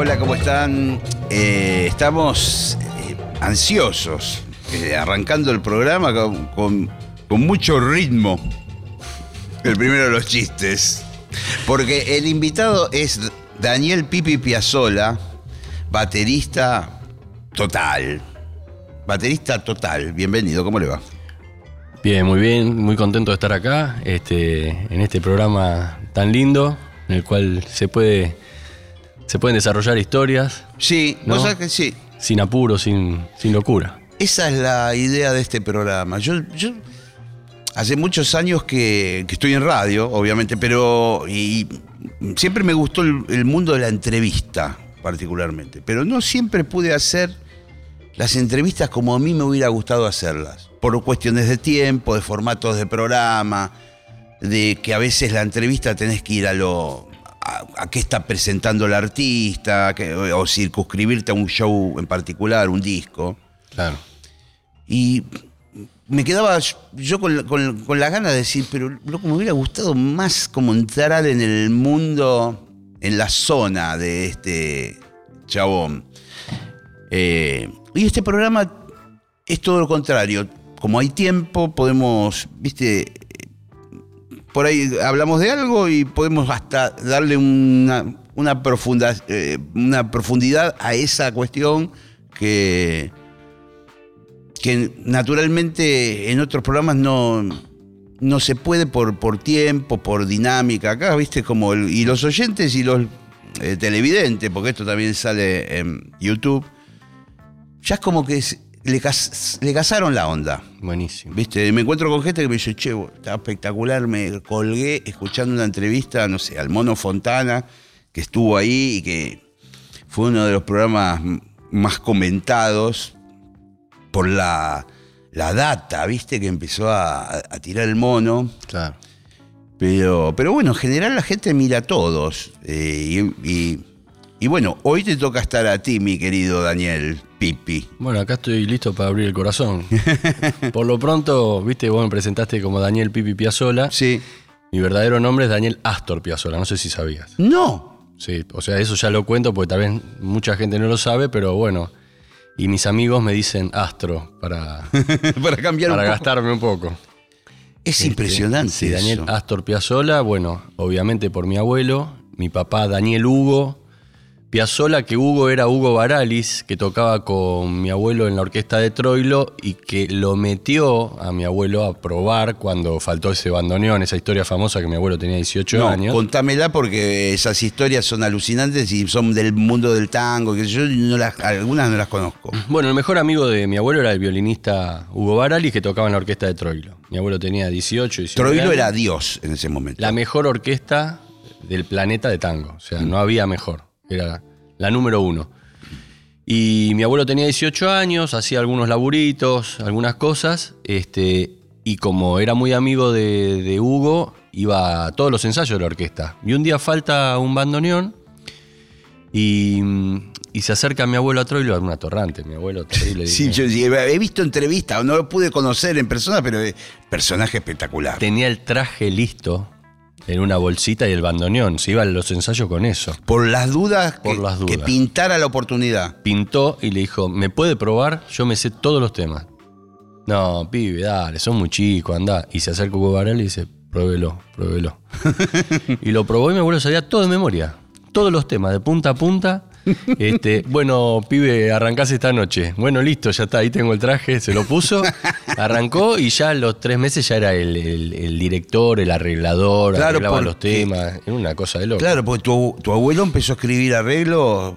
Hola, ¿cómo están? Eh, estamos eh, ansiosos, eh, arrancando el programa con, mucho ritmo. El primero de los chistes. Porque el invitado es Daniel Pipi Piazzola, baterista total. Baterista total. Bienvenido, ¿cómo le va? Bien, muy bien, muy contento de estar acá, este, en este programa tan lindo, en el cual se puede, se pueden desarrollar historias Sí, ¿No? vos que sí. sin apuro, sin, sin locura. Esa es la idea de este programa. Yo, yo hace muchos años que, que estoy en radio, obviamente, pero y siempre me gustó el, el mundo de la entrevista, particularmente. Pero no siempre pude hacer las entrevistas como a mí me hubiera gustado hacerlas. Por cuestiones de tiempo, de formatos de programa, de que a veces la entrevista tenés que ir a lo. A, a qué está presentando el artista, que- o circunscribirte a un show en particular, un disco. Claro. Y me quedaba yo con, con, con la gana de decir, pero loco, me hubiera gustado más como entrar en el mundo, en la zona de este chabón. Eh, y este programa es todo lo contrario. Como hay tiempo, podemos, viste, por ahí hablamos de algo y podemos hasta darle una, una, eh, una profundidad a esa cuestión que, que naturalmente en otros programas no, no se puede por, por tiempo, por dinámica. Acá, viste, como y los oyentes y los eh, televidentes, porque esto también sale en YouTube, ya es como que es- le, cas- le casaron la onda. Buenísimo. ¿Viste? Me encuentro con gente que me dice, che, está espectacular, me colgué escuchando una entrevista, no sé, al Mono Fontana, que estuvo ahí y que fue uno de los programas más comentados por la, la data, ¿viste? Que empezó a, a tirar el mono. Claro. Pero, pero bueno, en general la gente mira a todos. eh, y, y- y bueno, hoy te toca estar a ti, mi querido Daniel Pipi. Bueno, acá estoy listo para abrir el corazón. Por lo pronto, viste, vos me presentaste como Daniel Pipi Piazzola. Sí. Mi verdadero nombre es Daniel Astor Piazzola, no sé si sabías. No. Sí, o sea, eso ya lo cuento porque tal vez mucha gente no lo sabe, pero bueno. Y mis amigos me dicen Astro para, Para cambiar para un poco. gastarme un poco. Es impresionante. Sí, Daniel eso. Astor Piazzolla, bueno, obviamente por mi abuelo, mi papá Daniel Hugo Piazzolla, que Hugo era Hugo Baralis, que tocaba con mi abuelo en la orquesta de Troilo y que lo metió a mi abuelo a probar cuando faltó ese bandoneón, esa historia famosa que mi abuelo tenía 18 No, años. contámela porque esas historias son alucinantes y son del mundo del tango, que yo no las, algunas no las conozco. Bueno, el mejor amigo de mi abuelo era el violinista Hugo Baralis, que tocaba en la orquesta de Troilo. Mi abuelo tenía 18, 19 Troilo años. era Dios en ese momento. la mejor orquesta del planeta de tango. O sea, no había mejor. Era la número uno. Y mi abuelo tenía 18 años, hacía algunos laburitos, algunas cosas. Este, y como era muy amigo de, de Hugo, iba a todos los ensayos de la orquesta. Y un día falta un bandoneón y, y se acerca mi abuelo a Troilo, una torrante, mi abuelo terrible. Sí, yo he visto entrevistas, no lo pude conocer en persona, pero es personaje espectacular. Tenía el traje listo en una bolsita y el bandoneón. Se iba a los ensayos con eso. Por las dudas, que, Por las dudas. que pintara la oportunidad. pintó y le dijo, ¿me puede probar? Yo me sé todos los temas. No, pibe, dale, son muy chicos, anda. Y se acerca Hugo Varela y dice, pruébelo, pruébelo. y lo probó y mi abuelo sabía todo de memoria. Todos los temas, de punta a punta. Este, bueno, pibe, arrancás esta noche. Bueno, listo, ya está, ahí tengo el traje, se lo puso, arrancó y ya a los tres meses ya era el, el- el director, el arreglador, Claro, arreglaba los temas, era una cosa de loco. Claro, porque tu, tu abuelo empezó a escribir arreglos.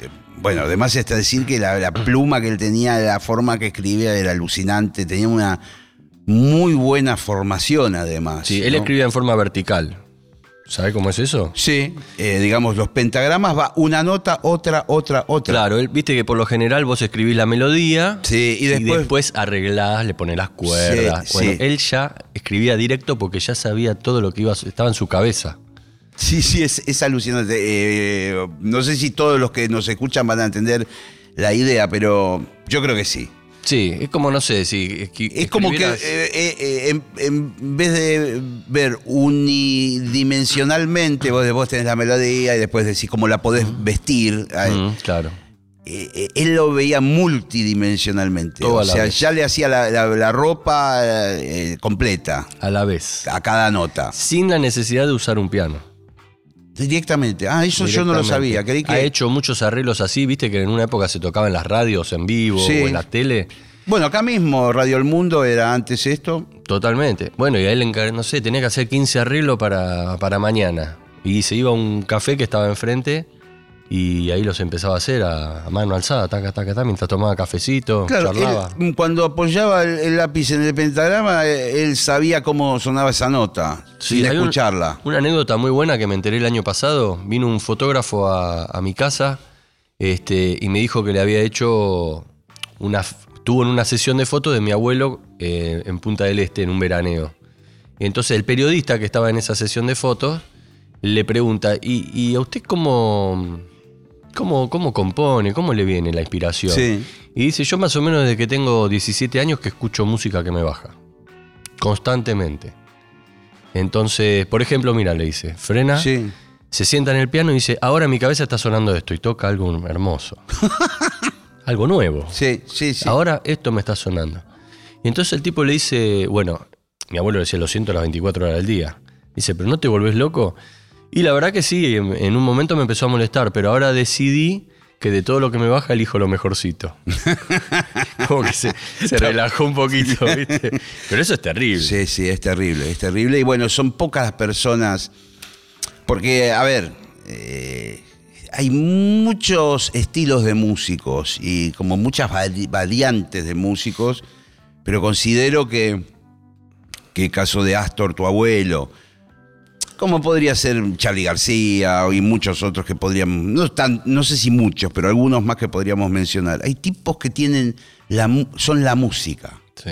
eh, Bueno, además está decir que la, la pluma que él tenía, la forma que escribía era alucinante, tenía una muy buena formación además. Sí, él escribía en forma vertical. ¿Sabes cómo es eso? Sí, eh, digamos, los pentagramas va una nota, otra, otra, otra. Claro, él- viste que por lo general vos escribís la melodía Sí, y y después, después, arreglás, le pones las cuerdas. Sí, bueno, sí. él ya escribía directo porque ya sabía todo lo que iba, estaba en su cabeza. Sí, sí, es, es alucinante. Eh, no sé si todos los que nos escuchan van a entender la idea, pero yo creo que sí. Sí, es como, no sé, si Es como que eh, eh, eh, en, en vez de ver unidimensionalmente, vos, vos tenés la melodía y después decís cómo la podés vestir. Mm, claro. eh, él lo veía multidimensionalmente. Todo o sea, vez. ya le hacía la, la- la ropa completa A la vez. a cada nota. Sin la necesidad de usar un piano. Directamente. Ah, eso yo no lo sabía. Creí que. Ha hecho muchos arreglos así, viste que en una época se tocaba en las radios en vivo Sí. o en la tele. Bueno, acá mismo Radio El Mundo era antes esto. Totalmente. Bueno, y a él, no sé, tenía que hacer 15 arreglos para, para mañana. Y se iba a un café que estaba enfrente y ahí los empezaba a hacer a, a mano alzada, taca, taca, taca, mientras tomaba cafecito, Claro, charlaba. él, cuando apoyaba el, el lápiz en el pentagrama, eh, él sabía cómo sonaba esa nota, sin un- escucharla. una anécdota muy buena que me enteré el año pasado. Vino un fotógrafo a, a mi casa este, y me dijo que le había hecho una. Tuvo en una sesión de fotos de mi abuelo eh, en Punta del Este en un veraneo. Entonces el periodista que estaba en esa sesión de fotos le pregunta: ¿Y, y a usted cómo, cómo, cómo compone? ¿Cómo le viene la inspiración? Sí. Y dice: Yo más o menos desde que tengo 17 años que escucho música que me baja. Constantemente. Entonces, por ejemplo, mira, le dice, frena, Sí. se sienta en el piano y dice, ahora en mi cabeza está sonando esto y toca algo hermoso. algo nuevo. Sí, sí, sí. Ahora esto me está sonando. Y entonces el tipo le dice, bueno, mi abuelo decía, lo siento las 24 horas del día. Dice, pero ¿no te volvés loco? Y la verdad que sí, en, en un momento me empezó a molestar, pero ahora decidí que de todo lo que me baja elijo lo mejorcito. Como que se, se relajó un poquito, ¿viste? Pero eso es terrible. Sí, sí, es terrible, es terrible. Y bueno, son pocas las personas. Porque, a ver, eh, hay muchos estilos de músicos y como muchas vari- variantes de músicos, pero considero que, que el caso de Astor, tu abuelo, como podría ser Charlie García y muchos otros que podríamos, no, no sé si muchos, pero algunos más que podríamos mencionar. Hay tipos que tienen la, son la música. Sí.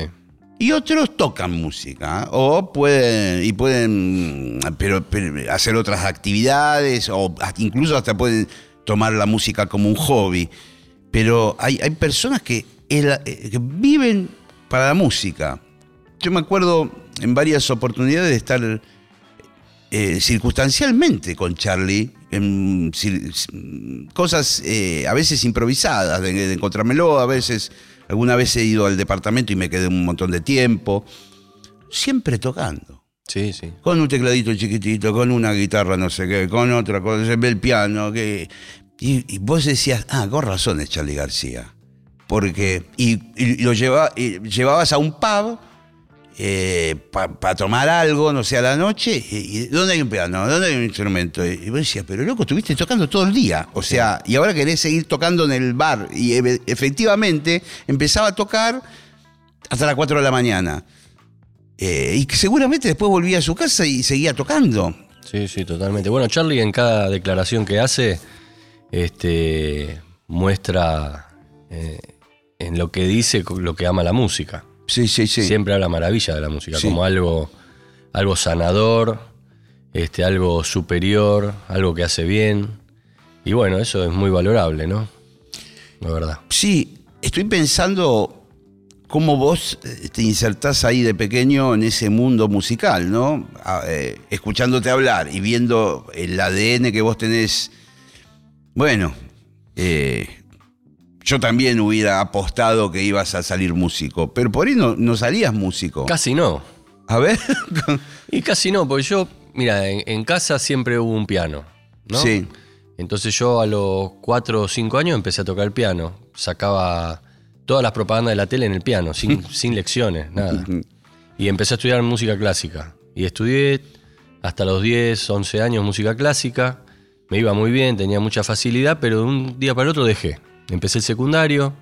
Y otros tocan música, ¿eh? o pueden, y pueden pero, pero hacer otras actividades, o incluso hasta pueden tomar la música como un hobby. Pero hay, hay personas que, eh, que viven para la música. Yo me acuerdo en varias oportunidades de estar eh, circunstancialmente con Charlie, en cir- cosas eh, a veces improvisadas, de, de encontrármelo, a veces, alguna vez he ido al departamento y me quedé un montón de tiempo, siempre tocando. Sí, sí. Con un tecladito chiquitito, con una guitarra, no sé qué, con otra cosa, el piano, que. Y, y vos decías, ah, con razón es Charlie García. Porque. Y, y lo lleva, y llevabas a un pub para tomar algo, no sé, a la noche. Y, y ¿Dónde hay un piano? ¿Dónde hay un instrumento? Y, vos decías, pero loco, estuviste tocando todo el día. O sea, y ahora querés seguir tocando en el bar. Y e- efectivamente empezaba a tocar hasta las 4 de la mañana. Eh, y seguramente después volvía a su casa y seguía tocando. Sí, sí, totalmente. Bueno, Charlie en cada declaración que hace, este, muestra eh, en lo que dice lo que ama la música. Sí, sí, sí. Siempre habla maravilla de la música, Sí. como algo, algo sanador, este, algo superior, algo que hace bien. Y bueno, eso es muy valorable, ¿no? La verdad. Sí, estoy pensando cómo vos eh, te insertás ahí de pequeño en ese mundo musical, ¿no? Eh, escuchándote hablar y viendo el ADN que vos tenés. Bueno, eh, yo también hubiera apostado que ibas a salir músico, pero por ahí no, no salías músico. Casi no. A ver. Y casi no, porque yo, mira, en, en casa siempre hubo un piano, ¿no? Sí. Entonces yo a los 4 o 5 años empecé a tocar el piano. Sacaba todas las propagandas de la tele en el piano, sin, sin lecciones, nada. Y empecé a estudiar música clásica. Y estudié hasta los 10, 11 años música clásica. Me iba muy bien, tenía mucha facilidad, pero de un día para el otro dejé. Empecé el secundario.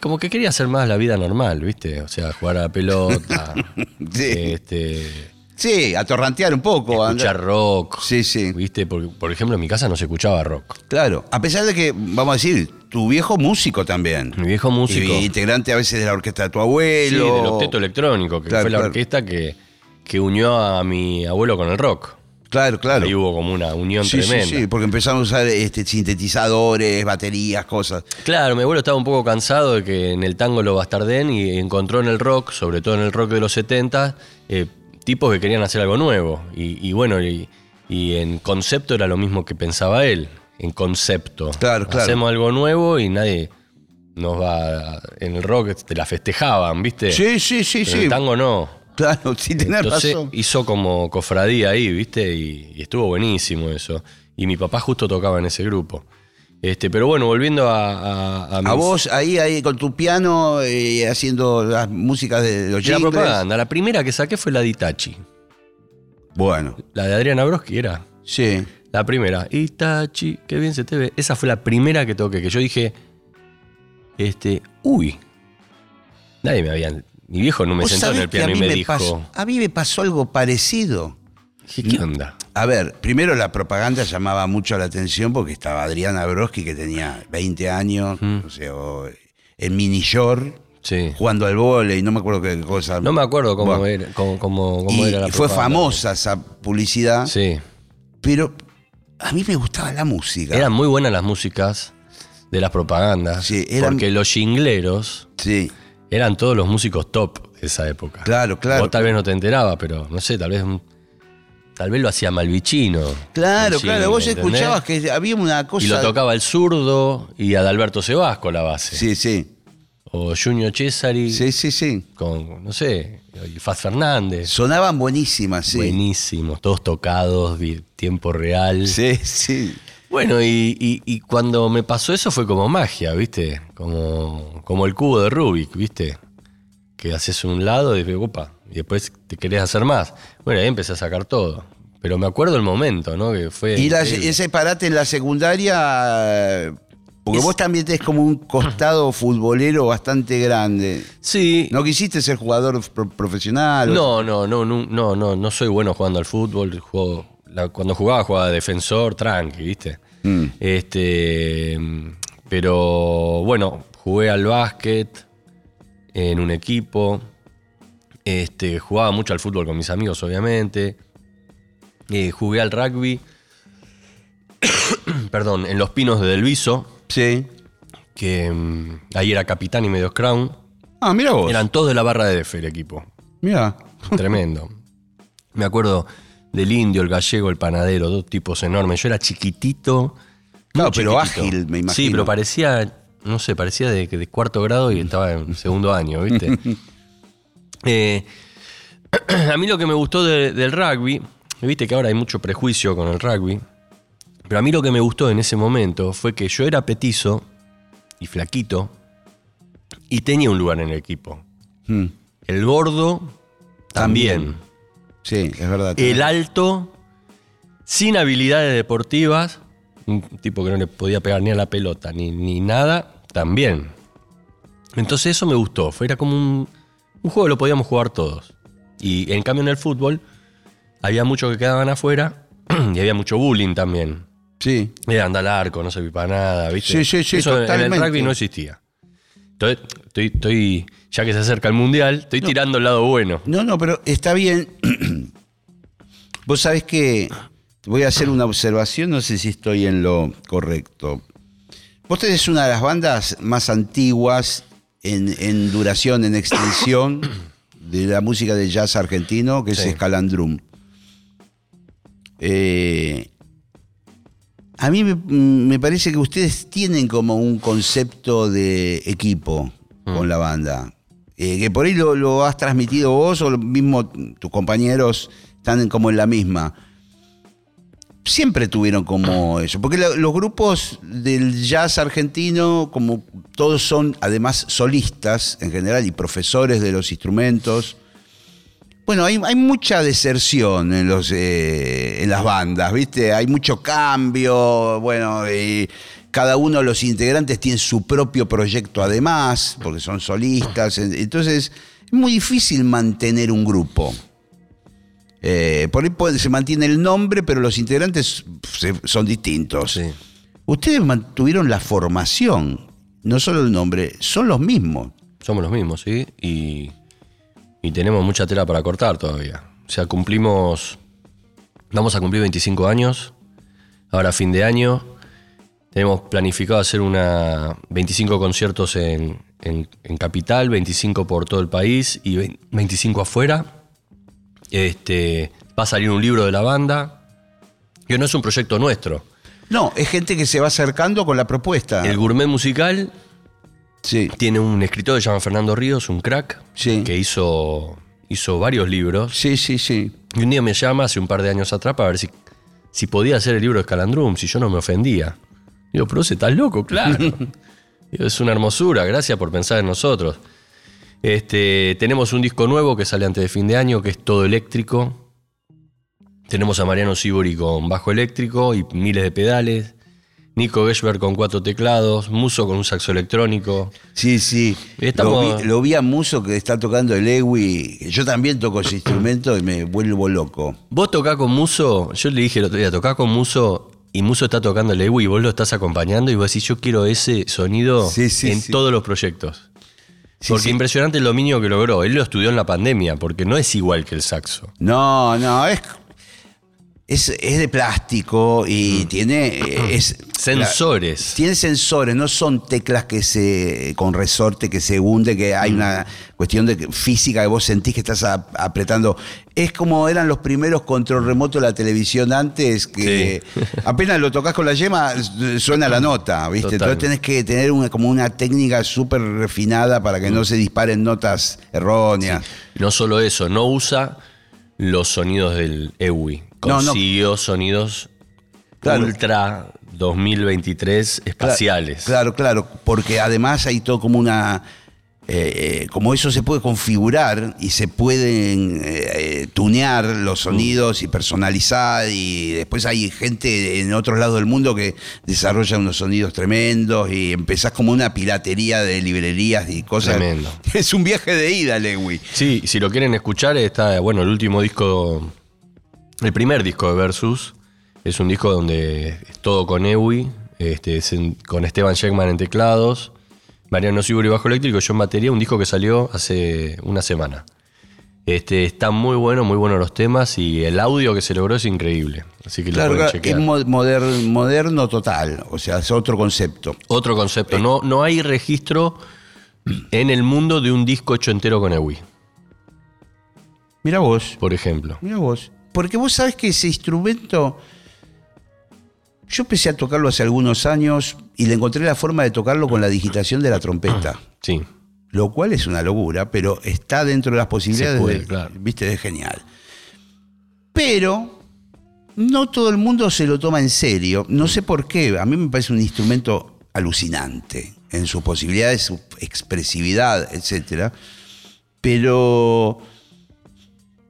Como que quería hacer más la vida normal, ¿viste? O sea, jugar a la pelota. Sí. este, Sí, atorrantear un poco. escuchar andar- rock. Sí, sí. ¿Viste? Porque, por ejemplo, en mi casa no se escuchaba rock. Claro. A pesar de que, vamos a decir, tu viejo músico también. Mi viejo músico. Y integrante a veces de la orquesta de tu Sí, abuelo. del octeto electrónico, que Claro, fue la claro. orquesta que, que unió a mi abuelo con el rock. Claro, claro. Ahí hubo como una unión Sí, sí, tremenda. sí, porque empezaron a usar este, sintetizadores, baterías, cosas. Claro, mi abuelo estaba un poco cansado de que en el tango lo bastarden y encontró en el rock, sobre todo en el rock de los 70, eh, tipos que querían hacer algo nuevo. Y, y bueno, y, y en concepto era lo mismo que pensaba él. En concepto. Claro, claro. Hacemos algo nuevo y nadie nos va. a- En el rock te la festejaban, ¿viste? Sí, sí, sí, Pero En sí. el tango no. Claro, sí, tenés Entonces razón. hizo como cofradía ahí, ¿viste? Y, y estuvo buenísimo eso. Y mi papá justo tocaba en ese grupo. Este, pero bueno, volviendo a, a, a A mis- vos ahí, ahí con tu piano, eh, haciendo las músicas de los la jingles. propaganda. La primera que saqué fue la de Itachi. Bueno, La de Adriana Broski era. sí. La primera. Itachi, qué bien se te ve. Esa fue la primera que toqué, que yo dije, este, uy. Nadie me había... Mi viejo no me ¿Vos sentó en el piano y me me dijo, pasó- a mí me pasó algo parecido. ¿qué, qué onda? A ver, primero la propaganda llamaba mucho la atención porque estaba Adriana Broski, que tenía 20 años, o sea, en mini short, Sí. jugando al vóley, no me acuerdo qué cosa. No me acuerdo cómo, Bueno, era, cómo, cómo- cómo y era la fue propaganda. famosa esa publicidad, Sí. pero a mí me gustaba la música. Eran muy buenas las músicas de las propagandas. Sí, eran- Porque los jingleros Sí, eran todos los músicos top de esa época. Claro, claro. Vos tal vez no te enterabas, pero no sé, tal vez tal vez lo hacía Malvicino. claro, claro. Vos ¿entendés? escuchabas que había una cosa. Y lo tocaba el zurdo y Adalberto Sebasco la base. Sí, sí. O Junior Cesari Sí, sí, sí. con, no sé, Faz Fernández. Sonaban buenísimas, sí. Buenísimos, todos tocados, tiempo real. Sí, sí. Bueno, y, y- y cuando me pasó eso fue como magia, ¿viste? Como, como el cubo de Rubik, ¿viste? Que haces un lado y, opa, y después te querés hacer más. Bueno, ahí empecé a sacar todo. Pero me acuerdo el momento, ¿no? Que fue. Y la- ese parate en la secundaria. Porque Es- vos también tenés como un costado futbolero bastante grande. Sí. ¿No quisiste ser jugador pro- profesional? No, no, no, no, no, no, no soy bueno jugando al fútbol. Juego- la- cuando jugaba, jugaba de defensor, tranqui, ¿viste? Mm. Este, pero bueno, jugué al básquet en un equipo. Este, jugaba mucho al fútbol con mis amigos, obviamente. Eh, jugué al rugby. Perdón, en los pinos de Delviso, Sí. que mm, ahí era capitán y medio crown. Ah, mira vos. Eran todos de la barra de DF el equipo. Mira. Tremendo. Me acuerdo del indio, el gallego, el panadero, dos tipos enormes. Yo era chiquitito. Claro, pero chiquitito. ágil, me imagino. Sí, pero parecía, no sé, parecía de, de cuarto grado y estaba en segundo año, ¿viste? Eh, a mí lo que me gustó de- del rugby, viste que ahora hay mucho prejuicio con el rugby, pero a mí lo que me gustó en ese momento fue que yo era petizo y flaquito y tenía un lugar en el equipo. Mm. El gordo también. Sí, es verdad. El alto, sin habilidades deportivas, un tipo que no le podía pegar ni a la pelota ni, ni nada, también. Entonces eso me gustó. Fue, era como un, un juego que lo podíamos jugar todos. Y en cambio en el fútbol había muchos que quedaban afuera y había mucho bullying también. Sí. Era andar al arco, no servía para nada, ¿viste? Sí, sí, sí, Eso en- en totalmente. el rugby no existía. Estoy, estoy, ya que se acerca el mundial, estoy tirando el lado bueno. No, no, pero está bien. Vos sabés que voy a hacer una observación, no sé si estoy en lo correcto. Vos tenés una de las bandas más antiguas en, en duración, en extensión de la música de jazz argentino, que es Sí. Scalandrum. Eh, a mí me, me parece que ustedes tienen como un concepto de equipo con la banda. Eh, que por ahí lo, lo has transmitido vos o lo mismo tus compañeros están como en la misma. Siempre tuvieron como eso, porque la- los grupos del jazz argentino, como todos son además solistas en general y profesores de los instrumentos, bueno, hay, hay mucha deserción en, los, eh, en las bandas, ¿viste? Hay mucho cambio, bueno, eh, cada uno de los integrantes tiene su propio proyecto además, porque son solistas, en- entonces es muy difícil mantener un grupo. Eh, por ahí puede- se mantiene el nombre, pero los integrantes se- son distintos. Sí. Ustedes mantuvieron la formación, no solo el nombre, son los mismos. Somos los mismos, ¿sí? Y, y tenemos mucha tela para cortar todavía. O sea, cumplimos. Vamos a cumplir 25 años. Ahora, fin de año. Tenemos planificado hacer una 25 conciertos en, en- en Capital, 25 por todo el país y 20 25 afuera. Este, va a salir un libro de la banda. Que no es un proyecto nuestro. No, es gente que se va acercando con la propuesta. El gourmet musical Sí. tiene un escritor que se llama Fernando Ríos, un crack, Sí. que hizo, hizo varios libros. Sí, sí, sí. Y un día me llama hace un par de años atrás para ver si, si podía hacer el libro de Scalandrum, si yo no me ofendía. Digo, pero vos estás loco, claro. Digo, es una hermosura, gracias por pensar en nosotros. Este, tenemos un disco nuevo que sale antes de fin de año, que es todo eléctrico. Tenemos a Mariano Sibori con bajo eléctrico y miles de pedales. Nico Geschberg con cuatro teclados. Muso con un saxo electrónico. Sí, sí. Estamos- Lo, vi, lo vi a Muso que está tocando el Ewi. Yo también toco ese instrumento y me vuelvo loco. Vos tocás con Muso, yo le dije el otro día, tocás con Muso y Muso está tocando el Ewi y vos lo estás acompañando y vos decís, yo quiero ese sonido Sí, sí, en sí. todos los proyectos. Porque impresionante el dominio que logró. Él lo estudió en la pandemia, porque no es igual que el saxo. No, no, es, es, es de plástico y tiene. eh, Es, Sensores. la- tiene sensores, no son teclas que se. con resorte que se hunde, que hay una cuestión de física que vos sentís que estás a- apretando. Es como eran los primeros control remoto de la televisión antes, que apenas lo tocas con la yema, suena la nota, ¿viste? Total. Entonces tenés que tener una, como una técnica súper refinada para que no se disparen notas erróneas. No solo eso, no usa los sonidos del EWI. No, no. Consiguió sonidos Claro. ultra 2023 espaciales. Claro, claro, porque además hay todo como una... eh, eh, como eso se puede configurar y se pueden eh, eh, tunear los sonidos y personalizar y después hay gente en otros lados del mundo que desarrolla unos sonidos tremendos y empezás como una piratería de librerías y cosas. Tremendo. Es un viaje de ida, Lewy. Sí, si lo quieren escuchar, está, bueno, el último disco, el primer disco de Versus, es un disco donde es todo con Ewi, este, es en- con Esteban Sheckman en teclados, Mariano Siburi bajo eléctrico, yo en batería, un disco que salió hace una semana. Este, está muy bueno, muy buenos los temas y el audio que se logró es increíble. Así que Claro, lo pueden es moderno total, o sea, es otro concepto. Otro concepto, no, no hay registro en el mundo de un disco hecho entero con Ewi, Mira vos. por ejemplo. Mira vos. Porque vos sabés que ese instrumento. Yo empecé a tocarlo hace algunos años y le encontré la forma de tocarlo con la digitación de la trompeta. Sí. Lo cual es una locura, pero está dentro de las posibilidades. puede, de- claro. Viste, es genial. Pero no todo el mundo se lo toma en serio. No sé por qué. A mí me parece un instrumento alucinante en sus posibilidades, su expresividad, etcétera. Pero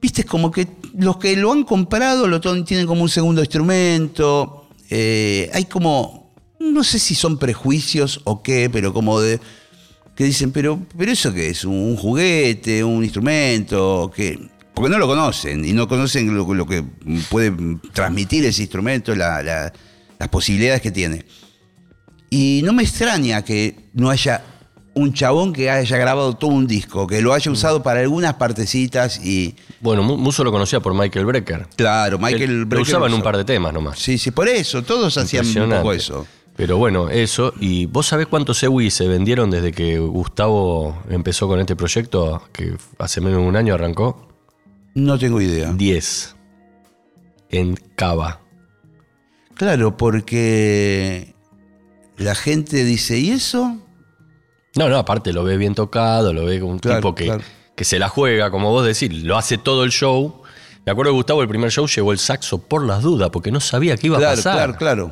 viste, es como que los que lo han comprado lo tienen como un segundo instrumento. Eh, hay como, no sé si son prejuicios o qué, pero como de que dicen, pero, pero eso qué es, un juguete, un instrumento, que porque no lo conocen y no conocen lo, que puede transmitir ese instrumento, la- la- las posibilidades que tiene. Y no me extraña que no haya un chabón que haya grabado todo un disco, que lo haya usado para algunas partecitas y. Bueno, Mu- Muso lo conocía por Michael Brecker. Claro, Michael Él lo Brecker usaba en un usó. par de temas nomás. Sí, sí, por eso, todos hacían un poco eso. Pero bueno, eso. ¿Y vos sabés cuántos EWI se vendieron desde que Gustavo empezó con este proyecto? Que hace menos de un año arrancó. No tengo idea. 10. En Cava. Claro, porque la gente dice, ¿y eso? No, no, aparte lo ve bien tocado, lo ve como un Claro, tipo que, claro. que se la juega, como vos decís, lo hace todo el show. Me acuerdo que Gustavo el primer show llevó el saxo por las dudas, porque no sabía qué iba a pasar. claro, claro.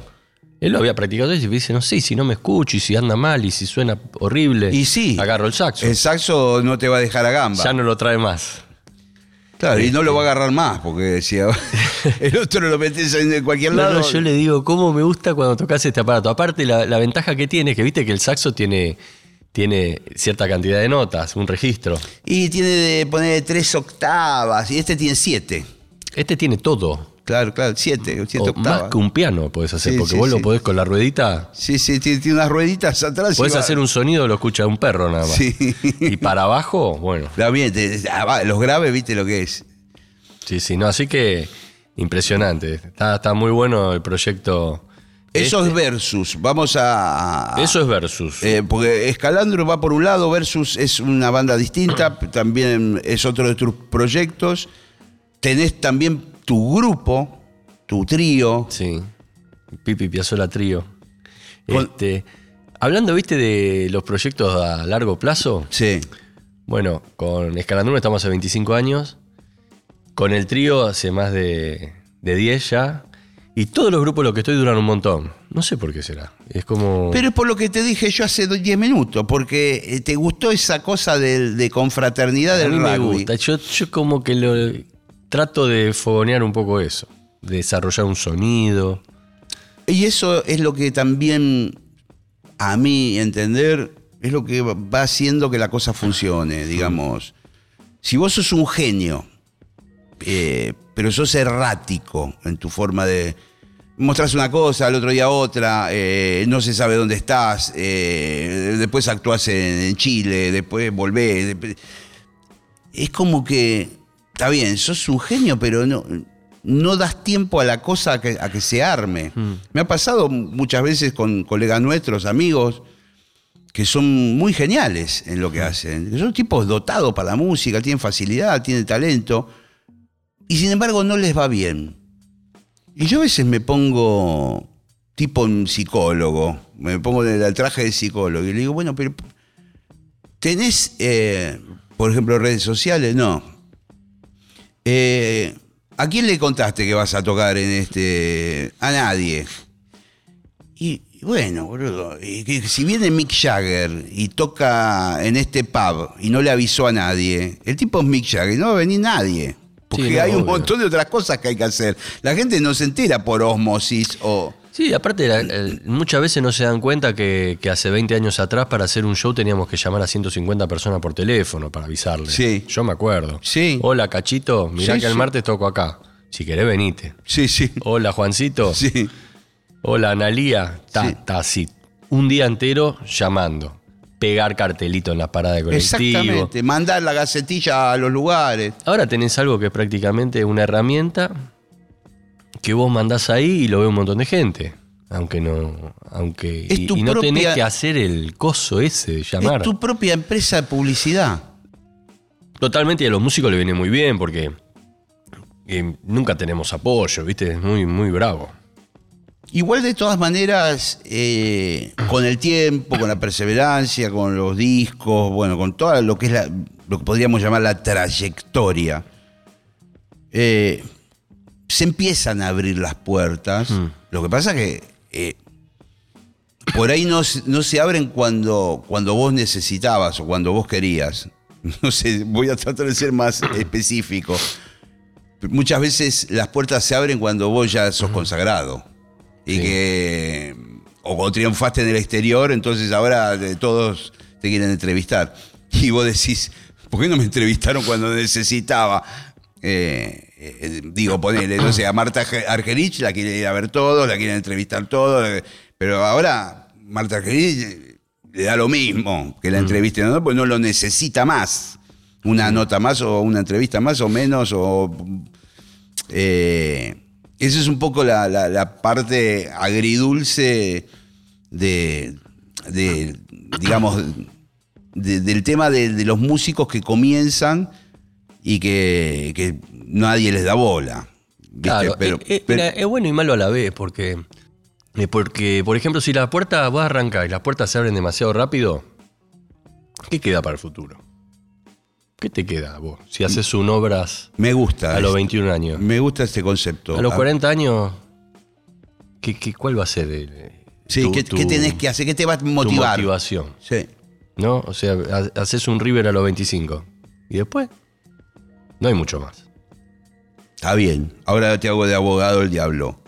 Él lo había practicado y dice, no sé, si no me escucho y si anda mal y si suena horrible, Y sí. agarro el saxo. El saxo no te va a dejar a gamba. Ya no lo trae más. Claro, y no lo va a agarrar más, porque decía, el otro lo metes en cualquier No, lado. no, yo le digo, ¿cómo me gusta cuando tocas este aparato? Aparte, la, la ventaja que tiene es que viste que el saxo tiene, tiene cierta cantidad de notas, un registro. Y tiene de poner tres octavas, y este tiene siete. Este tiene todo. Claro, claro, siete, siete O octavas. más que un piano podés hacer, Sí, porque sí, vos sí. lo podés con la ruedita. Sí, sí, tiene, tiene unas rueditas atrás. Podés hacer un sonido, lo escucha un perro nada más. Sí. Y para abajo, bueno. También, ah, los graves, viste lo que es. Sí, sí, no, así que impresionante. Está, está muy bueno el proyecto. Eso Este- es versus. Vamos a. Eso es versus. Eh, porque Escalandro va por un lado, Versus es una banda distinta, también es otro de tus proyectos. Tenés también tu grupo, tu trío. Sí. Pipi Piazzola Trío. Este, hablando, viste, de los proyectos a largo plazo. Sí. Bueno, con Escalandrum estamos hace 25 años. Con el trío hace más de, de 10 ya. Y todos los grupos los que estoy duran un montón. No sé por qué será. Es como. Pero es por lo que te dije yo hace 10 minutos, porque eh, te gustó esa cosa de, de confraternidad a del mí me rugby. gusta. Yo, yo como que lo trato de fogonear un poco eso. De desarrollar un sonido. Y eso es lo que también, a mí entender, es lo que va haciendo que la cosa funcione, digamos. Si vos sos un genio, eh, pero sos errático en tu forma de... Mostrás una cosa, al otro día otra, eh, no se sabe dónde estás, eh, después actuás en, Chile, después volvés. después- Es como que, está bien, sos un genio, pero no, no das tiempo a la cosa a que, a que se arme. Me ha pasado muchas veces con colegas nuestros, amigos, que son muy geniales en lo que hacen. que Son tipos dotados para la música, tienen facilidad, tienen talento, y sin embargo no les va bien. Y yo a veces me pongo tipo un psicólogo, me pongo en el traje de psicólogo y le digo, bueno, pero tenés, eh, por ejemplo, redes sociales, no. Eh, ¿A quién le contaste que vas a tocar en este? A nadie. Y bueno, boludo, y si viene Mick Jagger y toca en este pub y no le avisó a nadie, el tipo es Mick Jagger, no va a venir nadie. Porque Sí, hay un montón de otras cosas que hay que hacer. La gente no se entera por osmosis o... Sí, aparte, la- el- muchas veces no se dan cuenta que, que hace 20 años atrás para hacer un show teníamos que llamar a 150 personas por teléfono para avisarles. Sí. Yo me acuerdo. Sí. Hola, Cachito, mirá Sí, que el sí. martes toco acá. Si querés, venite. Sí, sí. Hola, Juancito. Sí. Hola, Analía. Ta, Sí. ta, así. Un día entero llamando. Pegar cartelito en las paradas de colectivo. Exactamente. Mandar la gacetilla a los lugares. Ahora tenés algo que es prácticamente una herramienta que vos mandás ahí y lo ve un montón de gente. Aunque no. Aunque. Es y, tu y no tenés propia- que hacer el coso ese de llamar. Es tu propia empresa de publicidad. Totalmente y a los músicos le viene muy bien porque eh, nunca tenemos apoyo, ¿viste? Es muy, muy bravo. Igual de todas maneras, eh, con el tiempo, con la perseverancia, con los discos, bueno, con todo lo que es la- lo que podríamos llamar la trayectoria, eh, se empiezan a abrir las puertas. Lo que pasa que eh, por ahí no, se- no se abren cuando, cuando vos necesitabas o cuando vos querías. No sé, voy a tratar de ser más específico. Muchas veces las puertas se abren cuando vos ya sos consagrado. Y Sí. que. O triunfaste en el exterior, entonces ahora todos te quieren entrevistar. Y vos decís, ¿por qué no me entrevistaron cuando necesitaba? Eh, eh, digo, ponele, no sé, a Marta Arge- Argerich la quieren ir a ver todos, la quieren entrevistar todos, eh, pero ahora Marta Argerich le da lo mismo que la entrevisten, ¿no? Pues no lo necesita más. Una nota más o una entrevista más o menos o eh, esa es un poco la, la- la parte agridulce de, de, digamos, de- del tema de, de los músicos que comienzan y que, que nadie les da bola. ¿viste? Claro, Pero- eh, eh, pero- es bueno y malo a la vez, porque, eh, porque, por ejemplo, si la puerta vas a arrancar y las puertas se abren demasiado rápido, ¿qué queda para el futuro? ¿Qué te queda vos? Si haces un obras me gusta. a los este- 21 años. Me gusta este concepto. A los Ah, 40 años, ¿qué, qué- cuál va a ser el, Sí, tu- ¿qué, tu- qué tenés que hacer? ¿Qué te va a tu motivar? motivación? Sí. ¿No? O sea, ha- haces un River a los 25. ¿Y después? No hay mucho más. Está bien, ahora te hago de abogado el diablo.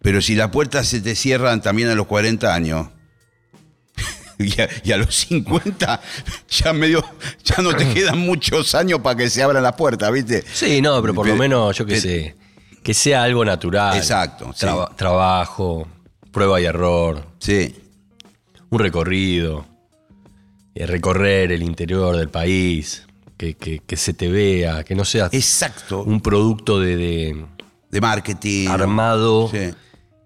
Pero si las puertas se te cierran también a los 40 años y a, y a los 50, ya medio, ya no te quedan muchos años para que se abran las puertas, ¿viste? Sí, no, pero por lo menos, yo qué sé. que sea algo natural. Exacto, sí. Trabajo, prueba y error, Sí. un recorrido, eh, recorrer el interior del país, que, que- que se te vea, que no sea Exacto. un producto de, de de marketing. armado Sí.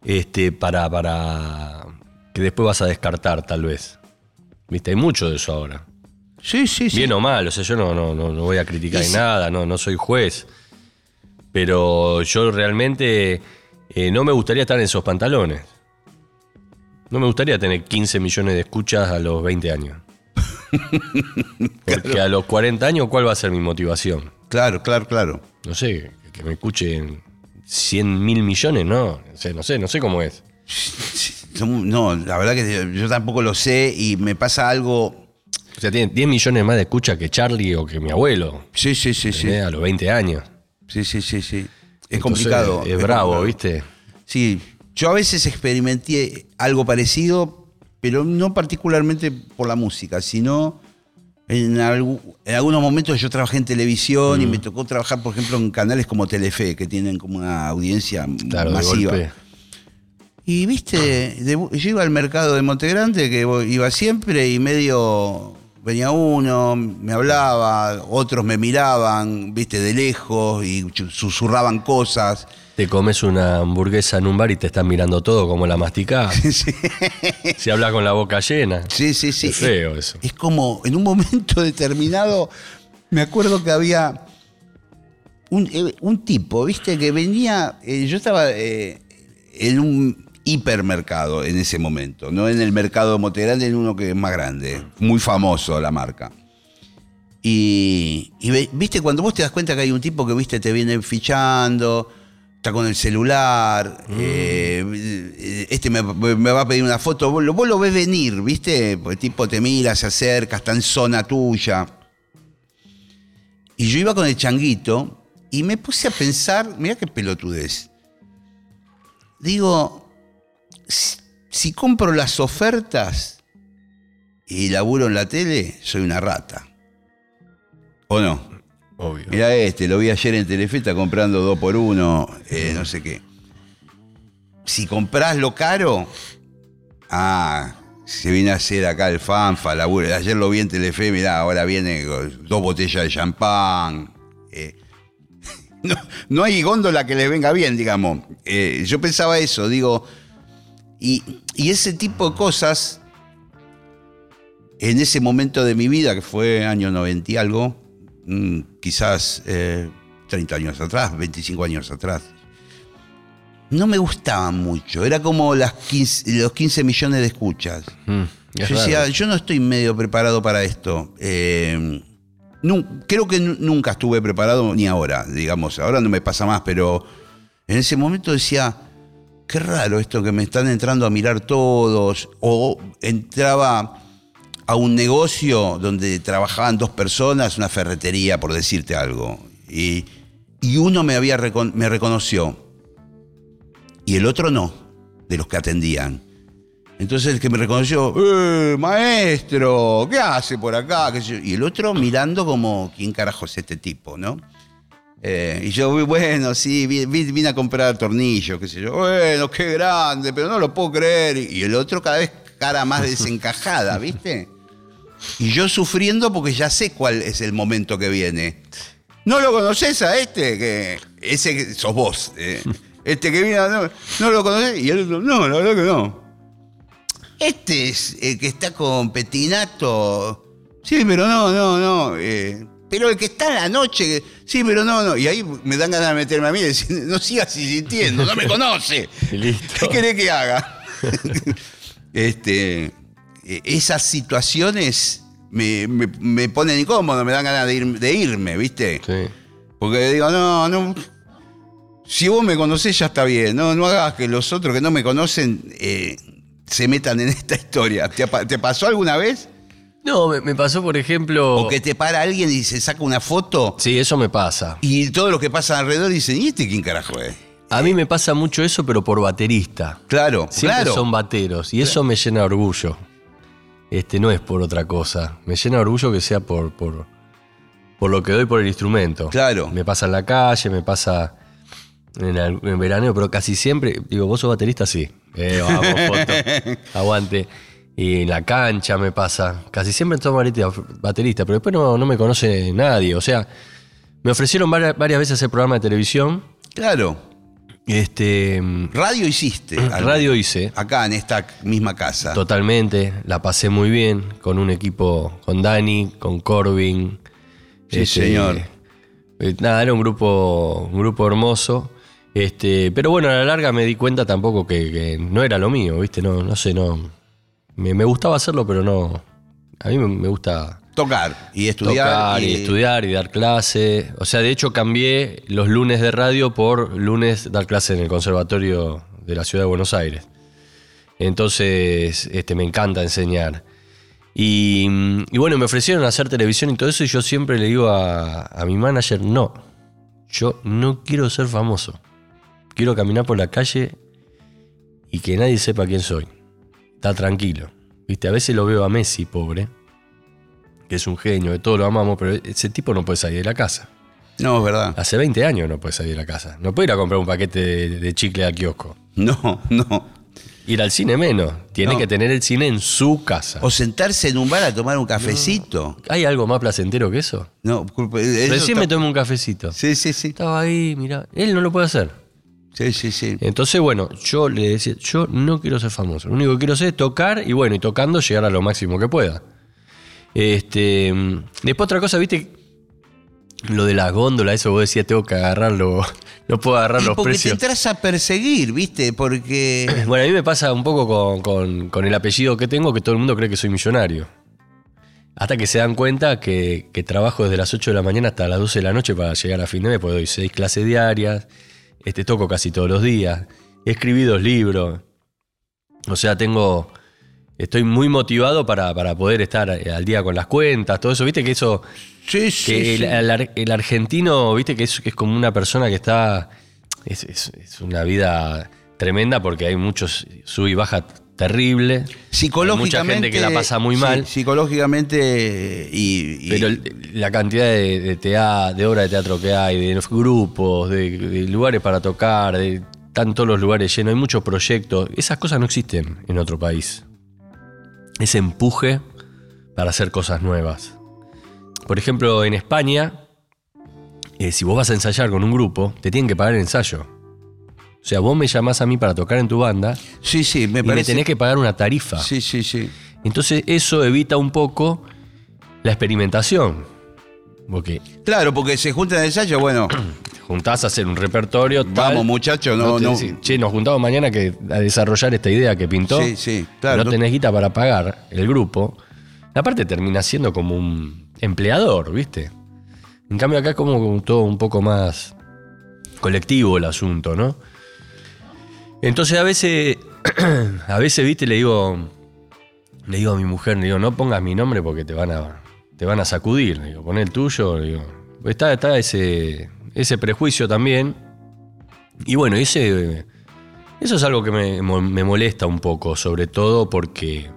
este, para, para que después vas a descartar, tal vez. Viste, hay mucho de eso ahora. Sí, sí, sí. Bien o mal, o sea, yo no, no, no, no voy a criticar sí. nada, no, no soy juez. Pero yo realmente eh, no me gustaría estar en esos pantalones. No me gustaría tener 15 millones de escuchas a los 20 años. Porque a los 40 años, ¿cuál va a ser mi motivación? Claro, claro, claro. No sé, que me escuchen 100 mil millones, no. No sé, no sé, no sé cómo es. No, la verdad que yo tampoco lo sé y me pasa algo. O sea, tienen 10 millones más de escuchas que Charlie o que mi abuelo. Sí, sí, sí, sí. A los 20 años. Sí, sí, sí, sí. Es Entonces, complicado. Es, bravo, complicado. ¿viste? Sí, yo a veces experimenté algo parecido, pero no particularmente por la música, sino en, algu- en algunos momentos yo trabajé en televisión y Mm. me tocó trabajar, por ejemplo, en canales como Telefe, que tienen como una audiencia Claro, de masiva. golpe. Y viste, de- yo iba al mercado de Montegrande, que iba siempre, y medio venía uno, me hablaba, otros me miraban, viste, de lejos, y susurraban cosas. Te comes una hamburguesa en un bar y te están mirando todo como la masticás. Sí. Si hablas con la boca llena. Sí, sí, sí. Es feo eso. Es como en un momento determinado, me acuerdo que había un, eh, un tipo, viste, que venía, eh, yo estaba eh, en un hipermercado en ese momento, no en el mercado de Montegrande, en uno que es más grande, muy famoso la marca. Y, viste, cuando vos te das cuenta que hay un tipo que, viste, te viene fichando, está con el celular, eh, este me, me va a pedir una foto, vos lo, vos lo ves venir, viste, el tipo te mira, se acerca, está en zona tuya. Y yo iba con el changuito y me puse a pensar, mira qué pelotudez. Digo, si, compro las ofertas y laburo en la tele, soy una rata. ¿O no? Obvio. Mira este, lo vi ayer en Telefe, está comprando dos por uno, eh, no sé qué. Si comprás lo caro, ah, se viene a hacer acá el fanfa, laburo. Ayer lo vi en Telefe, mirá, ahora viene dos botellas de champán. eh. No, no hay góndola que le venga bien, digamos. Eh, yo pensaba eso, digo, y, y ese tipo de cosas, en ese momento de mi vida, que fue año 90 y algo, mm, quizás eh, 30 años atrás, 25 años atrás, no me gustaban mucho. Era como las 15 los 15 millones de escuchas. Mm, es Yo decía, raro. yo no estoy medio preparado para esto. Eh, creo que nu- nunca estuve preparado, ni ahora, digamos. Ahora no me pasa más, pero en ese momento decía, qué raro esto que me están entrando a mirar todos. O entraba a un negocio donde trabajaban dos personas, una ferretería, por decirte algo. Y, y uno me, había me reconoció y el otro no, de los que atendían. Entonces el que me reconoció, ¡eh, maestro! ¿Qué hace por acá? Y el otro mirando como, ¿quién carajo es este tipo, no? Eh, y yo, bueno, sí, vi- vi- vine, a comprar tornillos, qué sé yo. Bueno, qué grande, pero no lo puedo creer. Y el otro cada vez cara más desencajada, ¿viste? Y yo sufriendo porque ya sé cuál es el momento que viene. ¿No lo conoces a este? Que ese que sos vos. eh. Este que viene, no, no lo conoces. Y el otro, no, la verdad que no. Este es el que está con Petinato. Sí, pero no, no, no. eh, pero el que está en la noche. Sí, pero no, no. Y ahí me dan ganas de meterme a mí y decir, no sigas insistiendo, no me conoce. ¿Qué querés que haga? este, eh, esas situaciones me, me- me ponen incómodo, me dan ganas de, ir- de irme, ¿viste? Sí. Porque digo, no, no. Si vos me conocés, ya está bien. No, no hagas que los otros que no me conocen eh, se metan en esta historia. ¿Te, apa- te pasó alguna vez? No, me, me pasó, por ejemplo. O que te para alguien y se saca una foto Sí, eso me pasa. y todos los que pasan alrededor dicen, ¿y este quién carajo es? A mí me pasa mucho eso, pero por baterista. Claro, Siempre claro. son bateros. Y eso me llena de orgullo. Este no es por otra cosa. Me llena de orgullo que sea por, por, por lo que doy por el instrumento. Claro. Me pasa en la calle, me pasa en, el, en veraneo, pero casi siempre, digo, vos sos baterista, sí. Eh, vamos, foto, aguante. Y en la cancha me pasa. Casi siempre soy baterista, baterista, pero después no, no me conoce nadie. O sea, me ofrecieron varias, varias veces hacer programa de televisión. Claro. Este, Radio hiciste. radio hice. Acá en esta misma casa. Totalmente, la pasé muy bien con un equipo, con Dani, con Corbin. Sí, señor. eh, nada, era un grupo, un grupo hermoso. Este, pero bueno, a la larga me di cuenta tampoco que, que no era lo mío, ¿viste? No, no sé, no. Me, me gustaba hacerlo, pero no. A mí me, me gusta Tocar y estudiar. tocar y, estudiar y dar clase. O sea, de hecho cambié los lunes de radio por lunes dar clase en el Conservatorio de la Ciudad de Buenos Aires. Entonces, este, me encanta enseñar. Y, y bueno, me ofrecieron hacer televisión y todo eso y yo siempre le digo a, a mi manager, no, yo no quiero ser famoso. Quiero caminar por la calle y que nadie sepa quién soy. Está tranquilo. Viste, a veces lo veo a Messi, pobre que es un genio, de todo lo amamos, pero ese tipo no puede salir de la casa. No, es verdad. Hace 20 años no puede salir de la casa. No puede ir a comprar un paquete de, de chicle al kiosco. No, no. Ir al cine menos. Tiene No. que tener el cine en su casa. O sentarse en un bar a tomar un cafecito. ¿Hay algo más placentero que eso? No, culpa- Recién me tomé un cafecito. Sí, sí, sí. Estaba ahí, mira. Él no lo puede hacer. Sí, sí, sí. Entonces, bueno, yo le decía, yo no quiero ser famoso. Lo único que quiero hacer es tocar y bueno, y tocando llegar a lo máximo que pueda. Este, después otra cosa, viste, lo de las góndolas, eso vos decías, tengo que agarrarlo, no puedo agarrar Y los porque precios. te entras a perseguir, ¿viste? Porque. Bueno, a mí me pasa un poco con, con- con el apellido que tengo, que todo el mundo cree que soy millonario. Hasta que se dan cuenta que, que trabajo desde las 8 de la mañana hasta las 12 de la noche para llegar a fin de mes, porque doy seis clases diarias, este, toco casi todos los días, escribí dos libros. O sea, tengo. Estoy muy motivado para, para poder estar eh, al día con las cuentas, todo eso. Viste que eso. Sí, sí. Que el, el ar- el argentino, viste que es, que es como una persona que está. Es, es- es una vida tremenda porque hay muchos sub y baja terrible. Psicológicamente. Hay mucha gente que la pasa muy sí, mal. psicológicamente y. y- Pero la cantidad de, de, tea- de teatro que hay, de los grupos, de, de lugares para tocar, de tantos los lugares llenos, hay muchos proyectos. Esas cosas no existen en otro país. Ese empuje para hacer cosas nuevas. Por ejemplo, en España, eh, si vos vas a ensayar con un grupo, te tienen que pagar el ensayo. O sea, vos me llamás a mí para tocar en tu banda sí, sí, me y me parece. tenés que pagar una tarifa. Sí, sí, sí. Entonces eso evita un poco la experimentación. Porque Claro, porque se juntan en el ensayo, bueno, te juntás a hacer un repertorio. tal, vamos muchachos, no, te no. decís, che, nos juntamos mañana que, a desarrollar esta idea que pintó. Sí, sí, claro. No tenés guita para pagar el grupo. Aparte termina siendo como un empleador, ¿viste? En cambio acá es como todo un poco más colectivo el asunto, ¿no? Entonces a veces, a veces, viste, le digo, le digo a mi mujer, le digo, no pongas mi nombre porque te van a, te van a sacudir. Le digo, pon el tuyo. Digo, está, está ese, ese prejuicio también. Y bueno, ese, eso es algo que me, me molesta un poco, sobre todo porque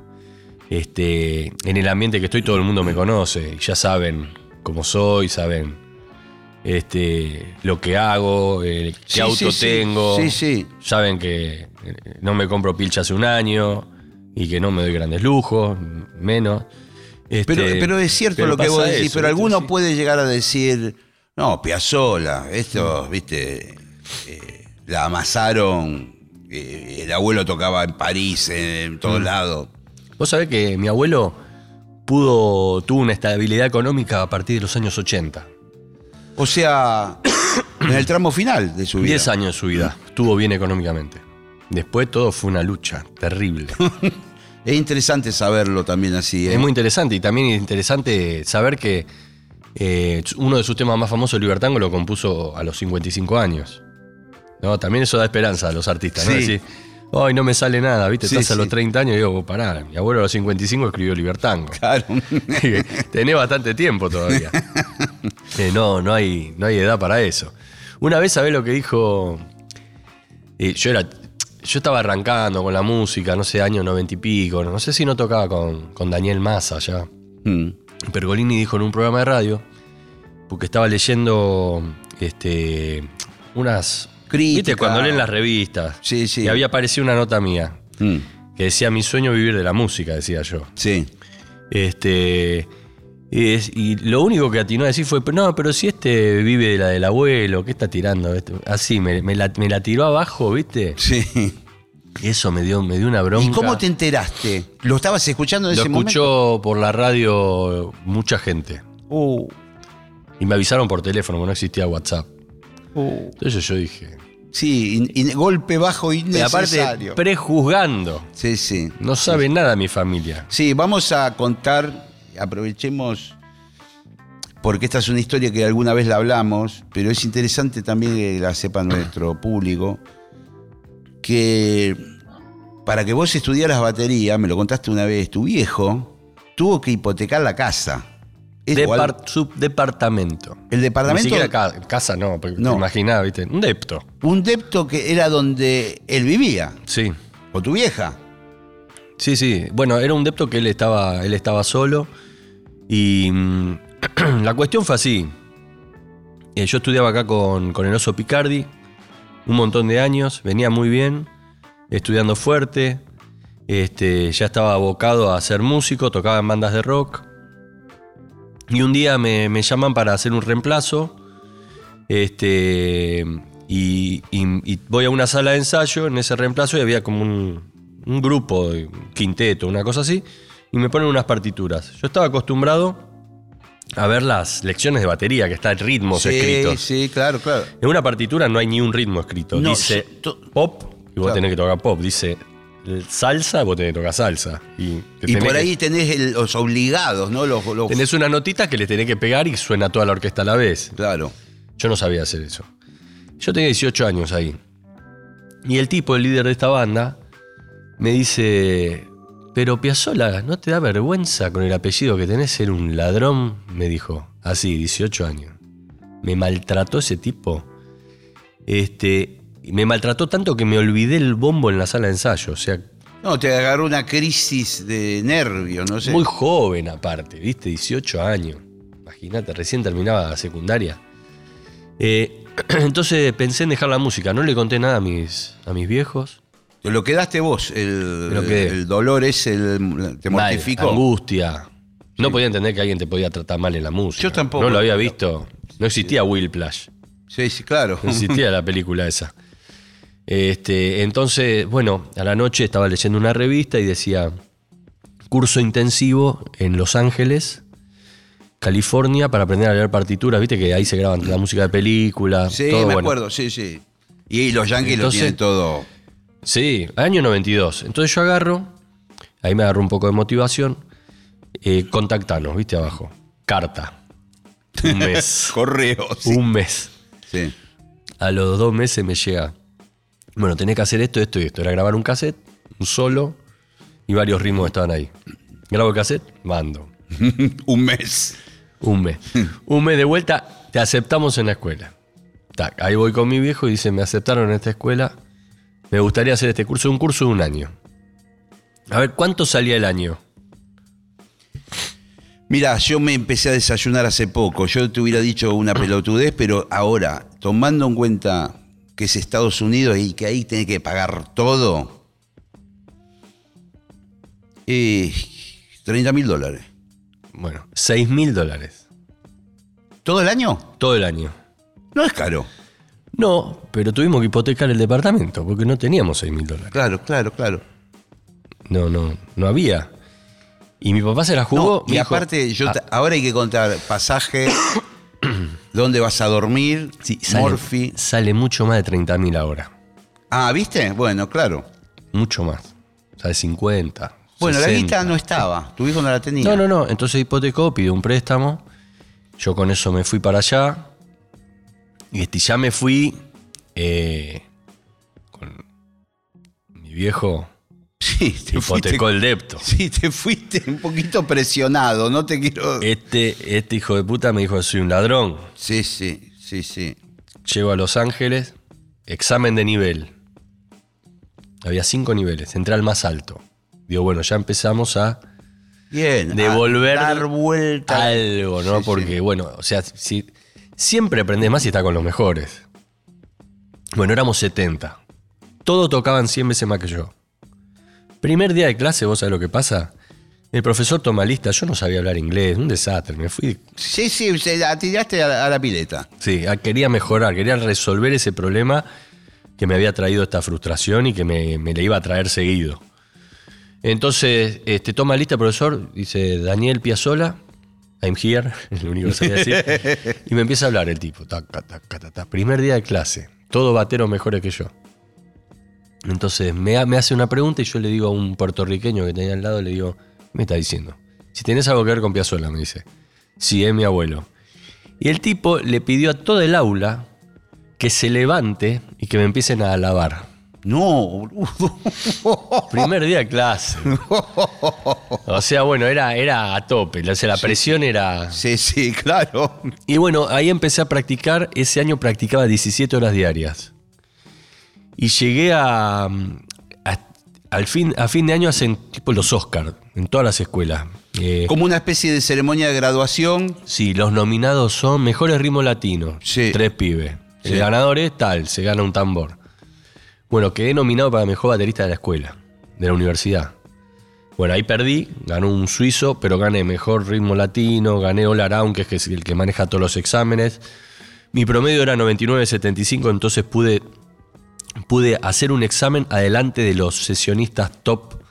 este, en el ambiente que estoy todo el mundo me conoce. Ya saben cómo soy, saben este, lo que hago, eh, qué Sí, auto sí, tengo. Sí, sí. Saben que eh, no me compro pilcha hace un año y que no me doy grandes lujos, menos. Este, Pero, pero es cierto pero lo que vos decís, eso, pero alguno Sí. puede llegar a decir, no, Piazzola, esto, viste, eh, la amasaron, eh, el abuelo tocaba en París, en, en todos Mm. lados. Vos sabés que mi abuelo pudo, tuvo una estabilidad económica a partir de los años 80. O sea, en el tramo final de su vida. 10 años de su vida. Estuvo bien económicamente. Después todo fue una lucha terrible. Es interesante saberlo también así. ¿eh? Es muy interesante y también es interesante saber que eh, uno de sus temas más famosos, Libertango, lo compuso a los 55 años. ¿No? También eso da esperanza a los artistas. ¿no? Sí. Decir, Hoy no me sale nada, ¿viste? Sí, Estás a los sí. 30 años y digo, pará, mi abuelo a los 55 escribió Libertango. Claro. Tenés bastante tiempo todavía. Eh, no, no hay, no hay edad para eso. Una vez, ¿sabés lo que dijo? Eh, yo era. Yo estaba arrancando con la música, no sé, año noventa y pico. No sé si no tocaba con, con Daniel Massa ya. Mm. Pergolini dijo en un programa de radio, porque estaba leyendo este, unas ¿Viste? Cuando leen las revistas. Sí, sí. Y había aparecido una nota mía Mm, que decía mi sueño vivir de la música, decía yo. sí. Este. Y, es- y lo único que atinó a decir fue, no, pero si este vive de la del abuelo, ¿qué está tirando? Este- Así, me, me la, me la tiró abajo, ¿viste? Sí. Eso me dio, me dio una bronca. ¿Y cómo te enteraste? ¿Lo estabas escuchando en Lo ese escuchó por la radio mucha gente. Uh, Y me avisaron por teléfono, porque no existía WhatsApp. uh. Entonces yo dije. Sí, golpe bajo Y innecesario. aparte, prejuzgando. sí, sí. No sabe nada mi familia. Sí, vamos a contar, aprovechemos, porque esta es una historia que alguna vez la hablamos, pero es interesante también que la sepa nuestro público, que para que vos estudiaras batería, me lo contaste una vez, tu viejo tuvo que hipotecar la casa. Depart- subdepartamento. el Ni departamento, siquiera ca- casa, no, porque No. te imaginaba, ¿viste? Un depto. un depto que era donde él vivía, Sí. o tu vieja. Sí, sí. Bueno, era un depto que él estaba, él estaba solo. Y mm, la cuestión fue así. Eh, yo estudiaba acá con, con el oso Picardi un montón de años, venía muy bien, estudiando fuerte. Este, ya estaba abocado a ser músico, tocaba en bandas de rock. Y un día me, me llaman para hacer un reemplazo. Este, y, y- y voy a una sala de ensayo en ese reemplazo y había como un, un grupo, de quinteto, una cosa así. Y me ponen unas partituras. Yo estaba acostumbrado a ver las lecciones de batería, que están ritmos sí, escritos. sí, claro, claro. En una partitura no hay ni un ritmo escrito. No, Dice pop y vos Claro. tenés que tocar pop. Dice salsa, vos tenés que tocar salsa. Y, por que- ahí tenés el- los obligados, ¿no? Los, los- tenés una notita que le tenés que pegar y suena toda la orquesta a la vez. Claro. Yo no sabía hacer eso. Yo tenía 18 años ahí. Y el tipo, el líder de esta banda, me dice, pero Piazzola, ¿no te da vergüenza con el apellido que tenés ser un ladrón? Me dijo, así, 18 años. Me maltrató ese tipo. Este, me maltrató tanto que me olvidé el bombo en la sala de ensayo. O sea, No, te agarró una crisis de nervio, no sé. muy joven aparte, ¿viste? 18 años. Imagínate, recién terminaba la secundaria. Eh, entonces pensé en dejar la música. No le conté nada a mis, a mis viejos. Te lo quedaste vos, el, Me lo quedé. el dolor ese, el- te Mal, mortificó. angustia. No podía entender que alguien te podía tratar mal en la música. Yo tampoco. No lo había visto. No existía Whiplash. Sí, sí, claro. No existía la película esa. Este, entonces, bueno, a la noche estaba leyendo una revista y decía curso intensivo en Los Ángeles, California, para aprender a leer partituras. Viste que ahí se graban la música de películas. Sí, todo me bueno. acuerdo, sí, sí. Y los yankees lo tienen todo. Sí, año 92. Entonces yo agarro, ahí me agarro un poco de motivación. Eh, contactanos, viste abajo. Carta. Un mes. Correo, sí. un mes. Sí. A los dos meses me llega. Bueno, tenés que hacer esto, esto y esto. Era grabar un cassette, un solo y varios ritmos estaban ahí. Grabo el cassette, mando. Un mes. Un mes. Un mes de vuelta, te aceptamos en la escuela. Tac, ahí voy con mi viejo y dice, me aceptaron en esta escuela. Me gustaría hacer este curso, un curso de un año. A ver, ¿cuánto salía el año? Mira, yo me empecé a desayunar hace poco. Yo te hubiera dicho una pelotudez, pero ahora, tomando en cuenta que es Estados Unidos y que ahí tenés que pagar todo, eh, 30 mil dólares. Bueno, 6 mil dólares. ¿Todo el año? Todo el año. No es caro. No, pero tuvimos que hipotecar el departamento porque no teníamos 6 mil dólares. Claro, claro, claro. No, no, no había. Y mi papá se la jugó. No, y dijo, aparte, yo "Ah, ahora hay que contar pasaje, dónde vas a dormir, sí, sale, Morphy. sale mucho más de 30 mil ahora. Ah, ¿viste? Bueno, claro. Mucho más. O sea, de 50. Bueno, la 60. lista no estaba. Tu hijo no la tenía. No, no, no. Entonces hipotecó, pidió un préstamo. Yo con eso me fui para allá. Y este, ya me fui eh, con mi viejo. Sí, te Hipotecó fuiste, el depto. Sí, te fuiste un poquito presionado. No te quiero. Este, este hijo de puta me dijo, soy un ladrón. Sí, sí, sí, sí. Llego a Los Ángeles, examen de nivel. Había cinco niveles, entré al más alto. Digo, bueno, ya empezamos a Bien. devolver a dar vuelta. algo, ¿no? Sí, Porque, sí. bueno, o sea, si, siempre aprendes más si está con los mejores. Bueno, éramos 70. Todos tocaban 100 veces más que yo. Primer día de clase, ¿vos sabés lo que pasa? El profesor toma lista, yo no sabía hablar inglés, un desastre, me fui... Sí, sí, la tiraste a la, a la pileta. Sí, a- quería mejorar, quería resolver ese problema que me había traído esta frustración y que me, me le iba a traer seguido. Entonces, este, toma lista profesor, dice Daniel Piazzola, I'm here, es lo único que sabía decir. y me empieza a hablar el tipo, taca, taca, ta, ta. primer día de clase, todo batero mejores que yo. Entonces me, ha- me hace una pregunta y yo le digo a un puertorriqueño que tenía al lado, le digo, ¿qué me está diciendo? Si tenés algo que ver con Piazzola, me dice. Sí, es mi abuelo. Y el tipo le pidió a todo el aula que se levante y que me empiecen a alabar. No, boludo. Primer día de clase. O sea, bueno, era, era a tope. O sea, la presión era. Sí, sí, claro. Y bueno, ahí empecé a practicar. Ese año practicaba 17 horas diarias. Y llegué a. a- al fin, a fin de año hacen tipo los Oscars en todas las escuelas. Eh, Como una especie de ceremonia de graduación. sí, los nominados son mejores ritmos latinos. Sí. Tres pibes. Sí. El ganador es tal, se gana un tambor. Bueno, quedé nominado para mejor baterista de la escuela, de la universidad. Bueno, ahí perdí, ganó un suizo, pero gané mejor ritmo latino, gané All Around, que es el que maneja todos los exámenes. Mi promedio era 99.75, entonces pude, pude hacer un examen adelante de los sesionistas top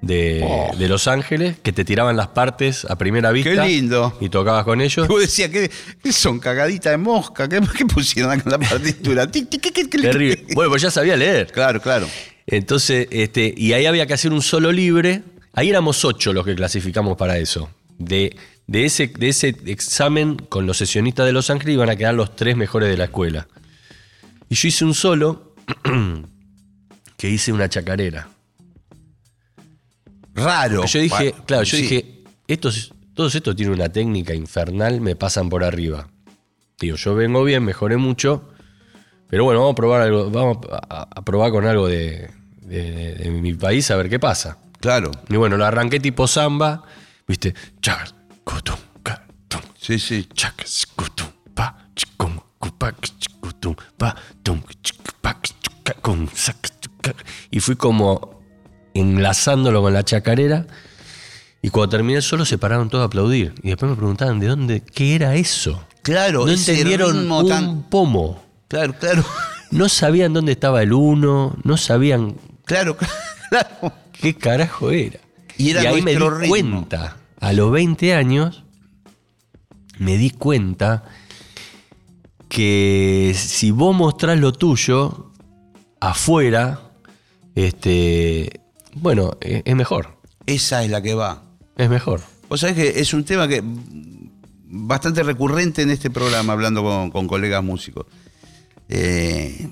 de, Oh. de Los Ángeles, que te tiraban las partes a primera vista. lindo. Y tocabas con ellos. Y vos decías, ¿qué, qué son? Cagadita de mosca. ¿Qué, qué pusieron acá en la partitura? Terrible. Bueno, pues ya sabía leer. Claro, claro. Entonces, este, y ahí había que hacer un solo libre. Ahí éramos ocho los que clasificamos para eso. De, de, ese, de ese examen con los sesionistas de Los Ángeles iban a quedar los tres mejores de la escuela. Y yo hice un solo que hice una chacarera. Raro. Yo dije, claro, yo sí. dije, estos, todos estos tienen una técnica infernal, me pasan por arriba. Digo, yo vengo bien, mejoré mucho, pero bueno, vamos a probar algo, vamos a, a probar con algo de, de- de- de mi país a ver qué pasa. Claro. Y bueno, lo arranqué tipo samba, viste, chac, cutum, Sí, sí. chac, cutum, pa, chicum, cupac, chicutum, pa, tum, chicupac, y fui como enlazándolo con la chacarera. Y cuando terminé solo se pararon todos a aplaudir. Y después me preguntaban de dónde, qué era eso. Claro, no entendieron un tan- pomo. Claro, claro. No sabían dónde estaba el uno, no sabían Claro, claro. qué carajo era. Y era ahí me di ritmo. cuenta, a los 20 años, me di cuenta que si vos mostrás lo tuyo afuera, este, bueno, es, es mejor. Esa es la que va. Es mejor. Vos sabés que es un tema que bastante recurrente en este programa, hablando con, con colegas músicos. Eh,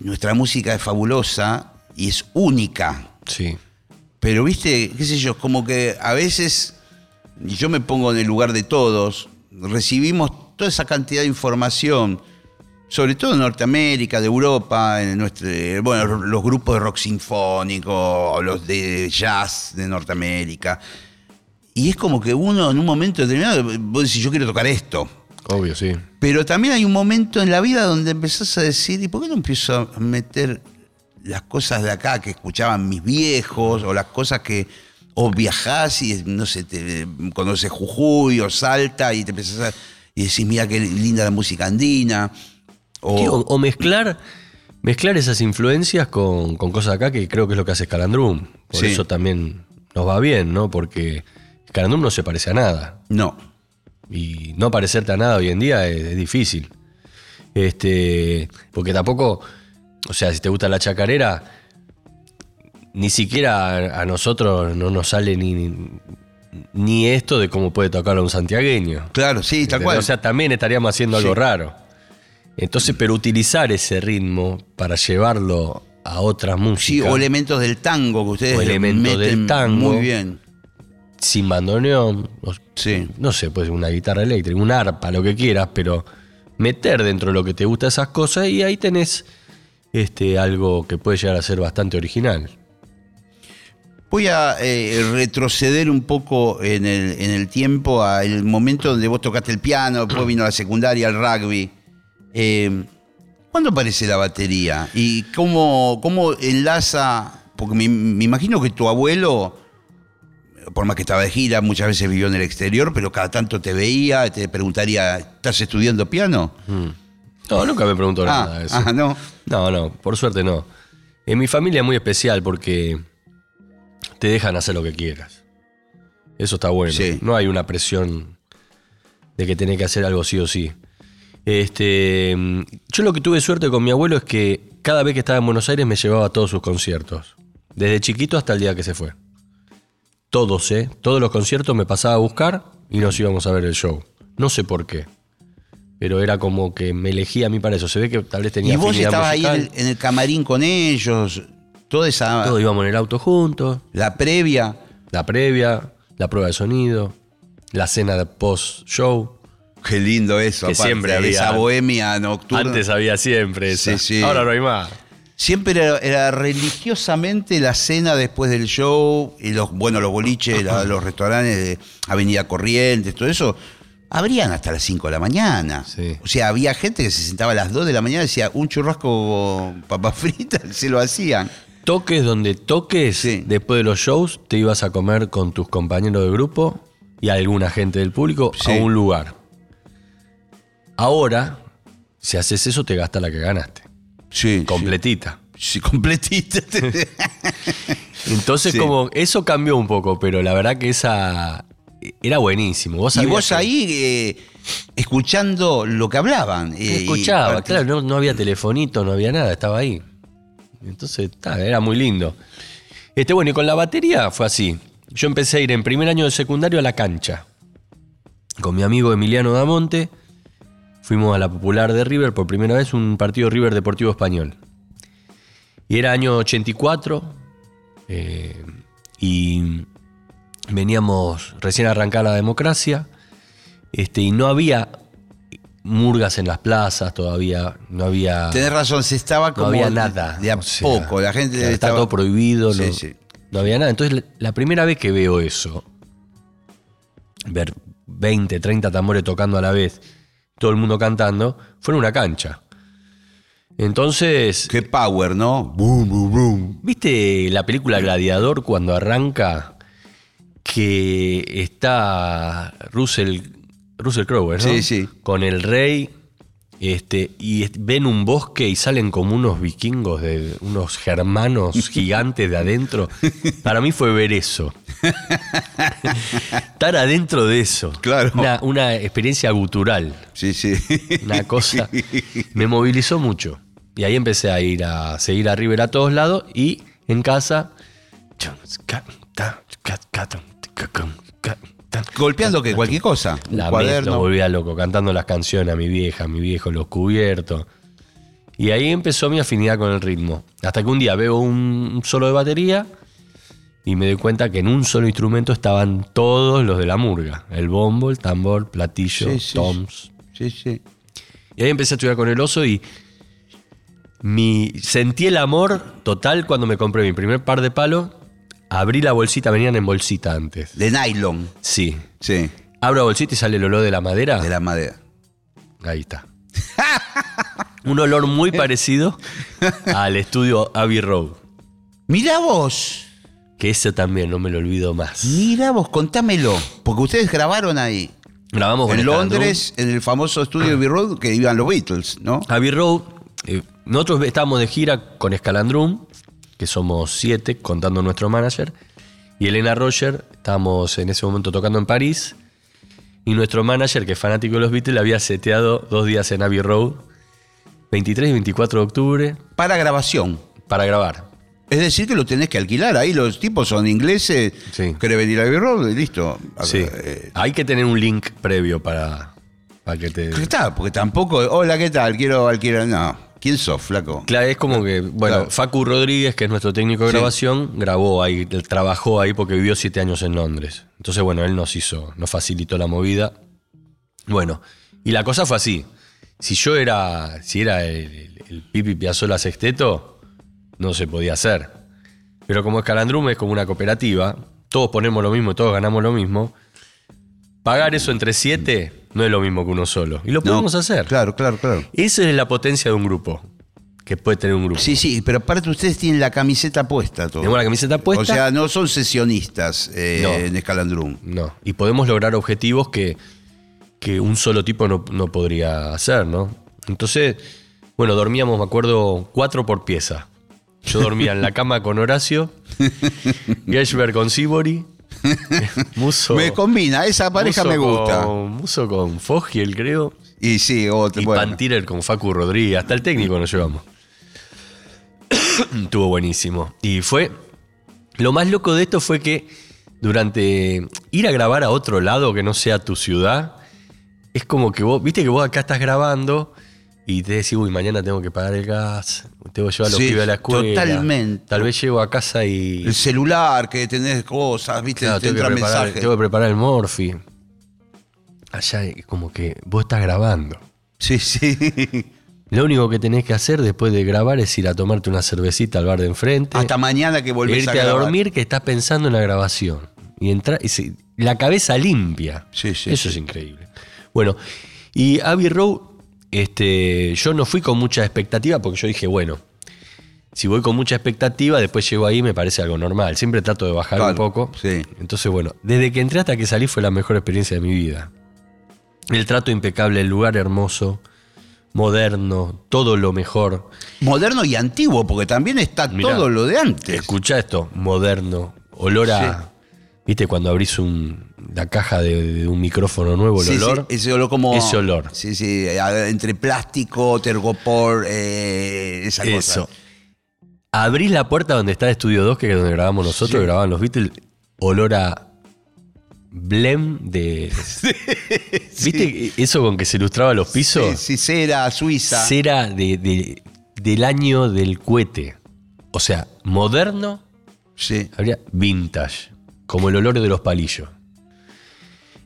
nuestra música es fabulosa y es única. Sí. Pero, viste, qué sé yo, como que a veces, y yo me pongo en el lugar de todos, recibimos toda esa cantidad de información, sobre todo en Norteamérica, de Europa, en nuestro, bueno, los grupos de rock sinfónico, los de jazz de Norteamérica. Y es como que uno en un momento determinado, vos decís, yo quiero tocar esto. Obvio, sí. Pero también hay un momento en la vida donde empezás a decir, ¿y por qué no empiezo a meter las cosas de acá que escuchaban mis viejos o las cosas que... O viajás y, no sé, te conoces Jujuy o Salta y te empezás a... Y decís, mira qué linda la música andina. O, Sí, O, o mezclar, mezclar esas influencias con, con cosas acá que creo que es lo que hace Scalandrum. Por Sí. eso también nos va bien, ¿no? Porque Scalandrum no se parece a nada. No, Y no parecerte a nada hoy en día es, es difícil. Este, porque tampoco, o sea, si te gusta la chacarera, ni siquiera a, a nosotros no nos sale ni, ni esto de cómo puede tocarlo un santiagueño. claro, sí, tal ¿Entendés? cual. O sea, también estaríamos haciendo algo Sí. raro. Entonces, pero utilizar ese ritmo para llevarlo a otras sí, músicas, o elementos del tango que ustedes O elementos meten del tango. muy bien. sin bandoneón, o- Sí. no sé, pues una guitarra eléctrica, un arpa, lo que quieras, pero meter dentro de lo que te gusta esas cosas y ahí tenés este, algo que puede llegar a ser bastante original. Voy a eh, retroceder un poco en el, en el tiempo al momento donde vos tocaste el piano, después vino la secundaria, el rugby. Eh, ¿Cuándo aparece la batería? ¿Y cómo, cómo enlaza? Porque me, me imagino que tu abuelo, por más que estaba de gira, muchas veces vivió en el exterior, pero cada tanto te veía, te preguntaría, ¿estás estudiando piano? No, nunca me preguntó Ah, nada de eso. ah, no. No, no, por suerte no. En mi familia es muy especial porque te dejan hacer lo que quieras. Eso está bueno. Sí. No hay una presión de que tenés que hacer algo sí o sí. Este, mm, yo lo que tuve suerte con mi abuelo es que cada vez que estaba en Buenos Aires me llevaba a todos sus conciertos. Desde chiquito hasta el día que se fue. Todos, ¿eh? Todos los conciertos me pasaba a buscar y nos íbamos a ver el show. No sé por qué. Pero era como que me elegía a mí para eso. Se ve que tal vez tenía Y vos estabas ahí musical. en el, en el camarín con ellos, toda esa. Todos íbamos en el auto juntos, La previa. la previa, la prueba de sonido, la cena de post-show. Qué lindo eso, Que aparte, siempre había. esa bohemia nocturna. Antes había siempre esa. Sí, sí. Ahora no hay más. Siempre era, era religiosamente la cena después del show, y los, bueno, los boliches, la- los restaurantes de Avenida Corrientes, todo eso, abrían hasta las 5 de la mañana. Sí. O sea, había gente que se sentaba a las 2 de la mañana y decía, un churrasco papas fritas, se lo hacían. Toques donde toques, Sí. después de los shows, te ibas a comer con tus compañeros de grupo y alguna gente del público Sí. a un lugar. Ahora, si haces eso, te gastas la que ganaste. Sí. Completita. Sí, completita. Entonces, Sí. como eso cambió un poco, pero la verdad que esa era buenísimo. Vos y vos que- ahí eh, escuchando lo que hablaban. eh, Escuchaba, y- claro, no, no había telefonito, no había nada, estaba ahí. Entonces, era muy lindo. Este, bueno, y con la batería fue así. Yo empecé a ir en primer año de secundario a la cancha. Con mi amigo Emiliano Damonte. Fuimos a la popular de River por primera vez, un partido River Deportivo Español. Y era año 84. eh, y veníamos recién a arrancar la democracia. Este, y no había murgas en las plazas todavía, no había, Tenés razón, se estaba no como había nada. de a o sea, poco. La gente está estaba- todo prohibido, Sí, no, sí. no había nada. Entonces, la, la primera vez que veo eso, ver 20, 30 tambores tocando a la vez, todo el mundo cantando, fue en una cancha. Entonces, Qué power, ¿no? Boom, boom, boom. ¿Viste la película Gladiador cuando arranca que está Russell, Russell Crowe, ¿no? Sí, sí. Con el rey este, y ven un bosque y salen como unos vikingos, de unos germanos gigantes de adentro. Para mí fue ver eso. Estar adentro de eso. Claro. Una, una experiencia gutural Sí, sí. una cosa me movilizó mucho. Y ahí empecé a ir a seguir a River a todos lados y en casa. Golpeando que cualquier cosa. La cuaderno. lo volvía loco, cantando las canciones a mi vieja, a mi viejo, los cubiertos. Y ahí empezó mi afinidad con el ritmo. Hasta que un día veo un solo de batería y me doy cuenta que en un solo instrumento estaban todos los de la murga: el bombo, el tambor, platillo, Sí, sí, toms. Sí, sí. Y ahí empecé a estudiar con el oso y mi, sentí el amor total cuando me compré mi primer par de palos. Abrí la bolsita, venían en bolsita antes. De nylon. Sí. Sí. Abro la bolsita y sale el olor de la madera. De la madera. Ahí está. Un olor muy parecido al estudio Abbey Road. Mirá vos. Que ese también no me lo olvido más. Mirá vos, contámelo. Porque ustedes grabaron ahí. Grabamos En. Londres, en el famoso estudio Abbey Road que iban los Beatles, ¿no? Abbey Road, eh, nosotros estábamos de gira con Escalandrum, que somos siete, contando nuestro manager, y Elena Roger, estábamos en ese momento tocando en París, y nuestro manager, que es fanático de los Beatles, había seteado dos días en Abbey Road, 23 y 24 de octubre, Para grabación. para grabar. Es decir, que lo tenés que alquilar. Ahí los tipos son ingleses. Sí. Quiere venir a Abbey Road y listo. Sí. Eh, Hay que tener un link previo para, para que te... ¿Qué tal? Porque tampoco, hola, ¿qué tal? Quiero alquilar. No. ¿Quién sos, flaco? Claro, es como que, bueno, Claro. Facu Rodríguez, que es nuestro técnico de Sí. grabación, grabó ahí, trabajó ahí porque vivió siete años en Londres. Entonces, bueno, él nos hizo, nos facilitó la movida. Bueno, y la cosa fue así. Si yo era, si era el, el- el Pipi Piazzolla Sexteto, no se podía hacer. Pero como Escalandrum es como una cooperativa, todos ponemos lo mismo, todos ganamos lo mismo. Pagar eso entre siete No es lo mismo que uno solo. Y lo No, podemos hacer. Claro, claro, claro. Esa es la potencia de un grupo. Que puede tener un grupo. Sí, sí, pero aparte ustedes tienen la camiseta puesta todo. Tenemos la camiseta puesta. O sea, no son sesionistas eh, No. en Escalandrum. No. Y podemos lograr objetivos que, que un solo tipo no, no podría hacer, ¿no? Entonces, bueno, dormíamos, me acuerdo, cuatro por pieza. Yo dormía en la cama con Horacio, Gershberg con Sibori, Muso. Me combina, esa pareja Muso me gusta. Con, Muso con Fogiel, creo. Y sí, otro, Y bueno. Pantirer con Facu Rodríguez. Hasta el técnico nos llevamos. Estuvo buenísimo. Y fue. Lo más loco de esto fue que durante ir a grabar a otro lado que no sea tu ciudad, es como que vos, viste que vos acá estás grabando y te decís, uy, mañana tengo que pagar el gas, tengo que llevar a los Sí, pibes a la escuela. totalmente. Tal vez llego a casa y. El celular, que tenés cosas, viste, Claro, te tengo, que entra preparar, mensaje. tengo que preparar el morfi. Allá como que vos estás grabando. Sí, sí. Lo único que tenés que hacer después de grabar es ir a tomarte una cervecita al bar de enfrente. Hasta mañana que volvés irte a a, grabar. dormir que estás pensando en la grabación. Y entrar y se- la cabeza limpia. Sí, sí, Eso sí. es increíble. Bueno, y Abbey Road, este, yo no fui con mucha expectativa porque yo dije, bueno, si voy con mucha expectativa, después llego ahí y me parece algo normal. Siempre trato de bajar un poco. sí. Entonces, bueno, desde que entré hasta que salí fue la mejor experiencia de mi vida. El trato impecable, el lugar hermoso, moderno, todo lo mejor. Moderno y antiguo, porque también está Mirá, todo lo de antes. Escucha esto, moderno, olor a... ¿Viste cuando abrís un- la caja de, de un micrófono nuevo, el Sí, sí, olor? ese olor como. Ese olor. Sí, sí, entre plástico, tergopor, eh, esa Eso. cosa. Abrís la puerta donde está Estudio 2, que es donde grabamos nosotros, Sí. grababan los Beatles, olor a blem de... ¿Viste eso con que se ilustraba los pisos? Sí, sí, cera, suiza. Cera de, de- del año del cohete. O sea, moderno, Sí. habría vintage, como el olor de los palillos.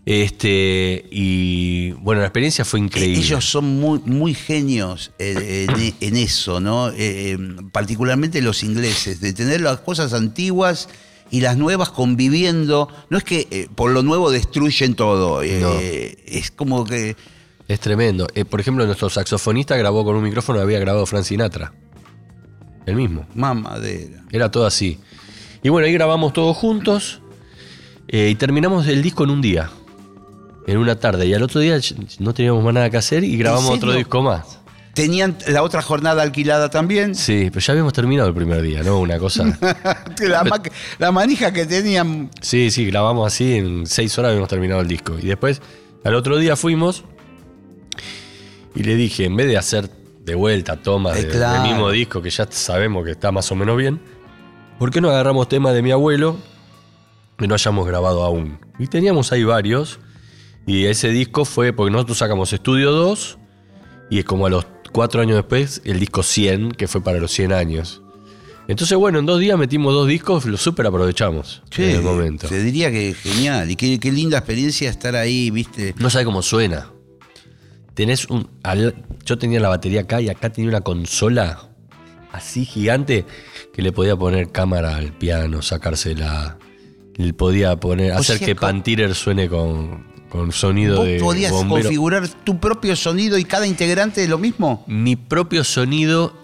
Este, y bueno, la experiencia fue increíble. Ellos son muy, muy genios eh, en, en eso, ¿no? Eh, eh, particularmente los ingleses, de tener las cosas antiguas y las nuevas conviviendo. No es que eh, por lo nuevo destruyen todo, No. es como que... Es tremendo. Por ejemplo, nuestro saxofonista grabó con un micrófono que había grabado Frank Sinatra. El mismo. Mamadera. Era todo así. Y bueno, ahí grabamos todos juntos y terminamos el disco en un día. En una tarde. Y al otro día no teníamos más nada que hacer y grabamos otro disco más. ¿Tenían la otra jornada alquilada también? Sí, pero ya habíamos terminado el primer día, ¿no? Una cosa. la, ma- la manija que tenían... Sí, sí, grabamos así, en seis horas habíamos terminado el disco. Y después, al otro día fuimos y le dije, en vez de hacer de vuelta tomas Eh, de- claro. del mismo disco que ya sabemos que está más o menos bien, ¿por qué no agarramos temas de mi abuelo que no hayamos grabado aún? Y teníamos ahí varios. Y ese disco fue, porque nosotros sacamos Estudio 2 y es como a los cuatro años después el disco 100, que fue para los 100 años. Entonces, bueno, en dos días metimos dos discos, lo súper aprovechamos Che, en el momento. Te diría que genial. Y qué, qué linda experiencia estar ahí, ¿viste? No sabe cómo suena. Tenés un. al- yo tenía la batería acá y acá tenía una consola así gigante que le podía poner cámara al piano, sacársela. Le podía poner. O hacer sea, que Pantiller suene con, con sonido ¿Vos de. podías bombero. configurar tu propio sonido y cada integrante de lo mismo? Mi propio sonido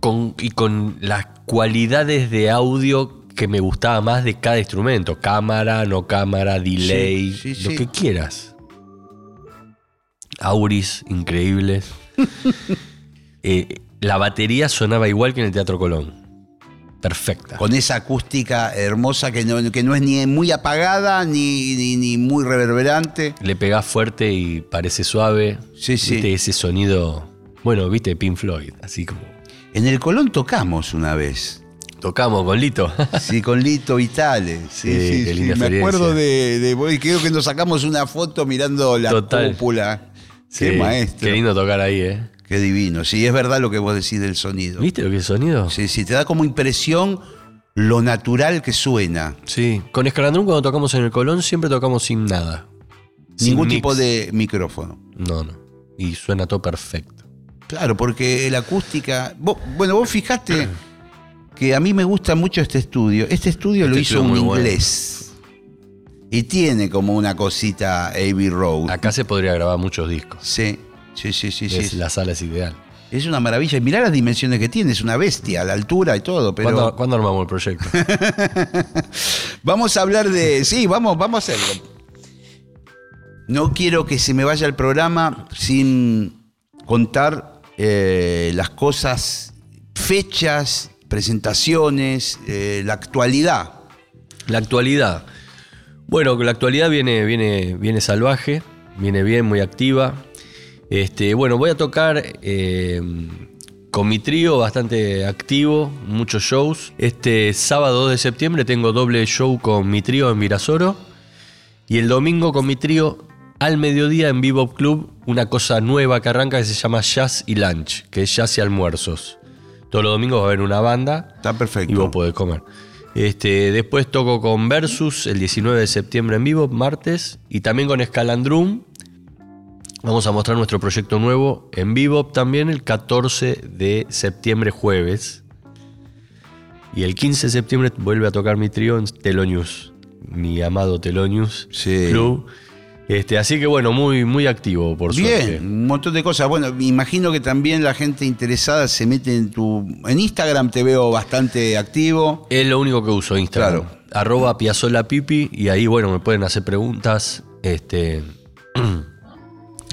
con- y con las cualidades de audio que me gustaba más de cada instrumento. Cámara, no cámara, delay, Sí, sí, lo sí. que quieras. Auris increíbles. Eh, la batería sonaba igual que en el Teatro Colón. Perfecta. Con esa acústica hermosa que no, que no es ni muy apagada ni, ni, ni muy reverberante. Le pegás fuerte y parece suave. Sí, sí. Viste ese sonido. Bueno, viste Pink Floyd, así como. En el Colón tocamos una vez. Tocamos con Lito. Sí, con Lito Vitale. Sí, qué linda Me experiencia. acuerdo de, creo que nos sacamos una foto mirando la Total. cúpula. Qué Sí, maestro. Qué lindo tocar ahí, ¿eh? Qué divino. Sí, es verdad lo que vos decís del sonido. ¿Viste lo que es sonido? Sí, sí, te da como impresión lo natural que suena. Sí, con Escalandrún cuando tocamos en el Colón siempre tocamos sin nada. Sin Ningún mix. tipo de micrófono. No, no. Y suena todo perfecto. Claro, porque la acústica. vos- bueno, vos fijaste que a mí me gusta mucho este estudio. Este estudio lo Este hizo estudio un bueno. inglés. Y tiene como una cosita Abbey Road. Acá se podría grabar muchos discos. Sí, sí, sí, sí. Es- sí. La sala es ideal. Es una maravilla. Y mirá las dimensiones que tiene, es una bestia, la altura y todo. Pero ¿Cuándo, cuándo armamos el proyecto? vamos a hablar de. Sí, vamos, vamos a hacerlo. No quiero que se me vaya el programa sin contar eh, las cosas, fechas, presentaciones, eh, la actualidad. La actualidad. Bueno, la actualidad viene, viene, viene salvaje, viene bien, muy activa. Este, bueno, voy a tocar eh, con mi trío bastante activo, muchos shows. Este sábado 2 de septiembre tengo doble show con mi trío en Virasoro. Y el domingo con mi trío al mediodía en Bebop Club, una cosa nueva que arranca que se llama Jazz y Lunch, que es jazz y almuerzos. Todos los domingos va a haber una banda Está perfecto. y vos podés comer. Este, después toco con Versus el 19 de septiembre en vivo, martes, y también con Scalandrum. Vamos a mostrar nuestro proyecto nuevo en vivo también el 14 de septiembre, jueves. Y el 15 de septiembre vuelve a tocar mi trío en Telonius, mi amado Telonius Sí. Club. Este, así que bueno, muy, muy activo, por Bien, suerte. un montón de cosas. Bueno, me imagino que también la gente interesada se mete en tu. En Instagram te veo bastante activo. Es lo único que uso Instagram. Claro. Arroba Piazzola Pipi y ahí, bueno, me pueden hacer preguntas. Este.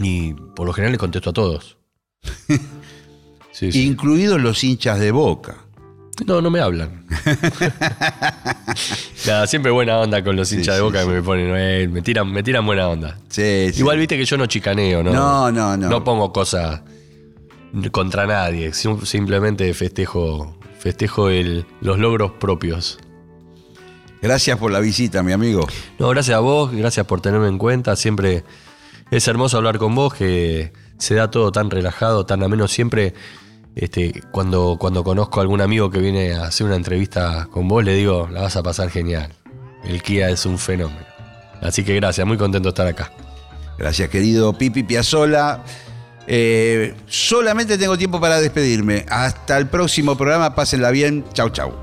y por lo general le contesto a todos. Sí, sí. Incluidos los hinchas de boca. No, no me hablan. Nada, siempre buena onda con los Sí, hinchas de boca sí. que me ponen, eh, me tiran, me tiran buena onda. Sí, sí. Igual viste que yo no chicaneo, ¿no? No, no, no. No pongo cosas contra nadie. sim- Simplemente festejo, festejo el- los logros propios. Gracias por la visita, mi amigo. No, gracias a vos, gracias por tenerme en cuenta. Siempre es hermoso hablar con vos, que se da todo tan relajado, tan ameno. Siempre, este, cuando, cuando conozco a algún amigo que viene a hacer una entrevista con vos, le digo, la vas a pasar genial. El Kia es un fenómeno. Así que gracias, muy contento de estar acá. Gracias, querido Pipi Piazzola. Eh, solamente tengo tiempo para despedirme. Hasta el próximo programa. Pásenla bien. Chau, chau.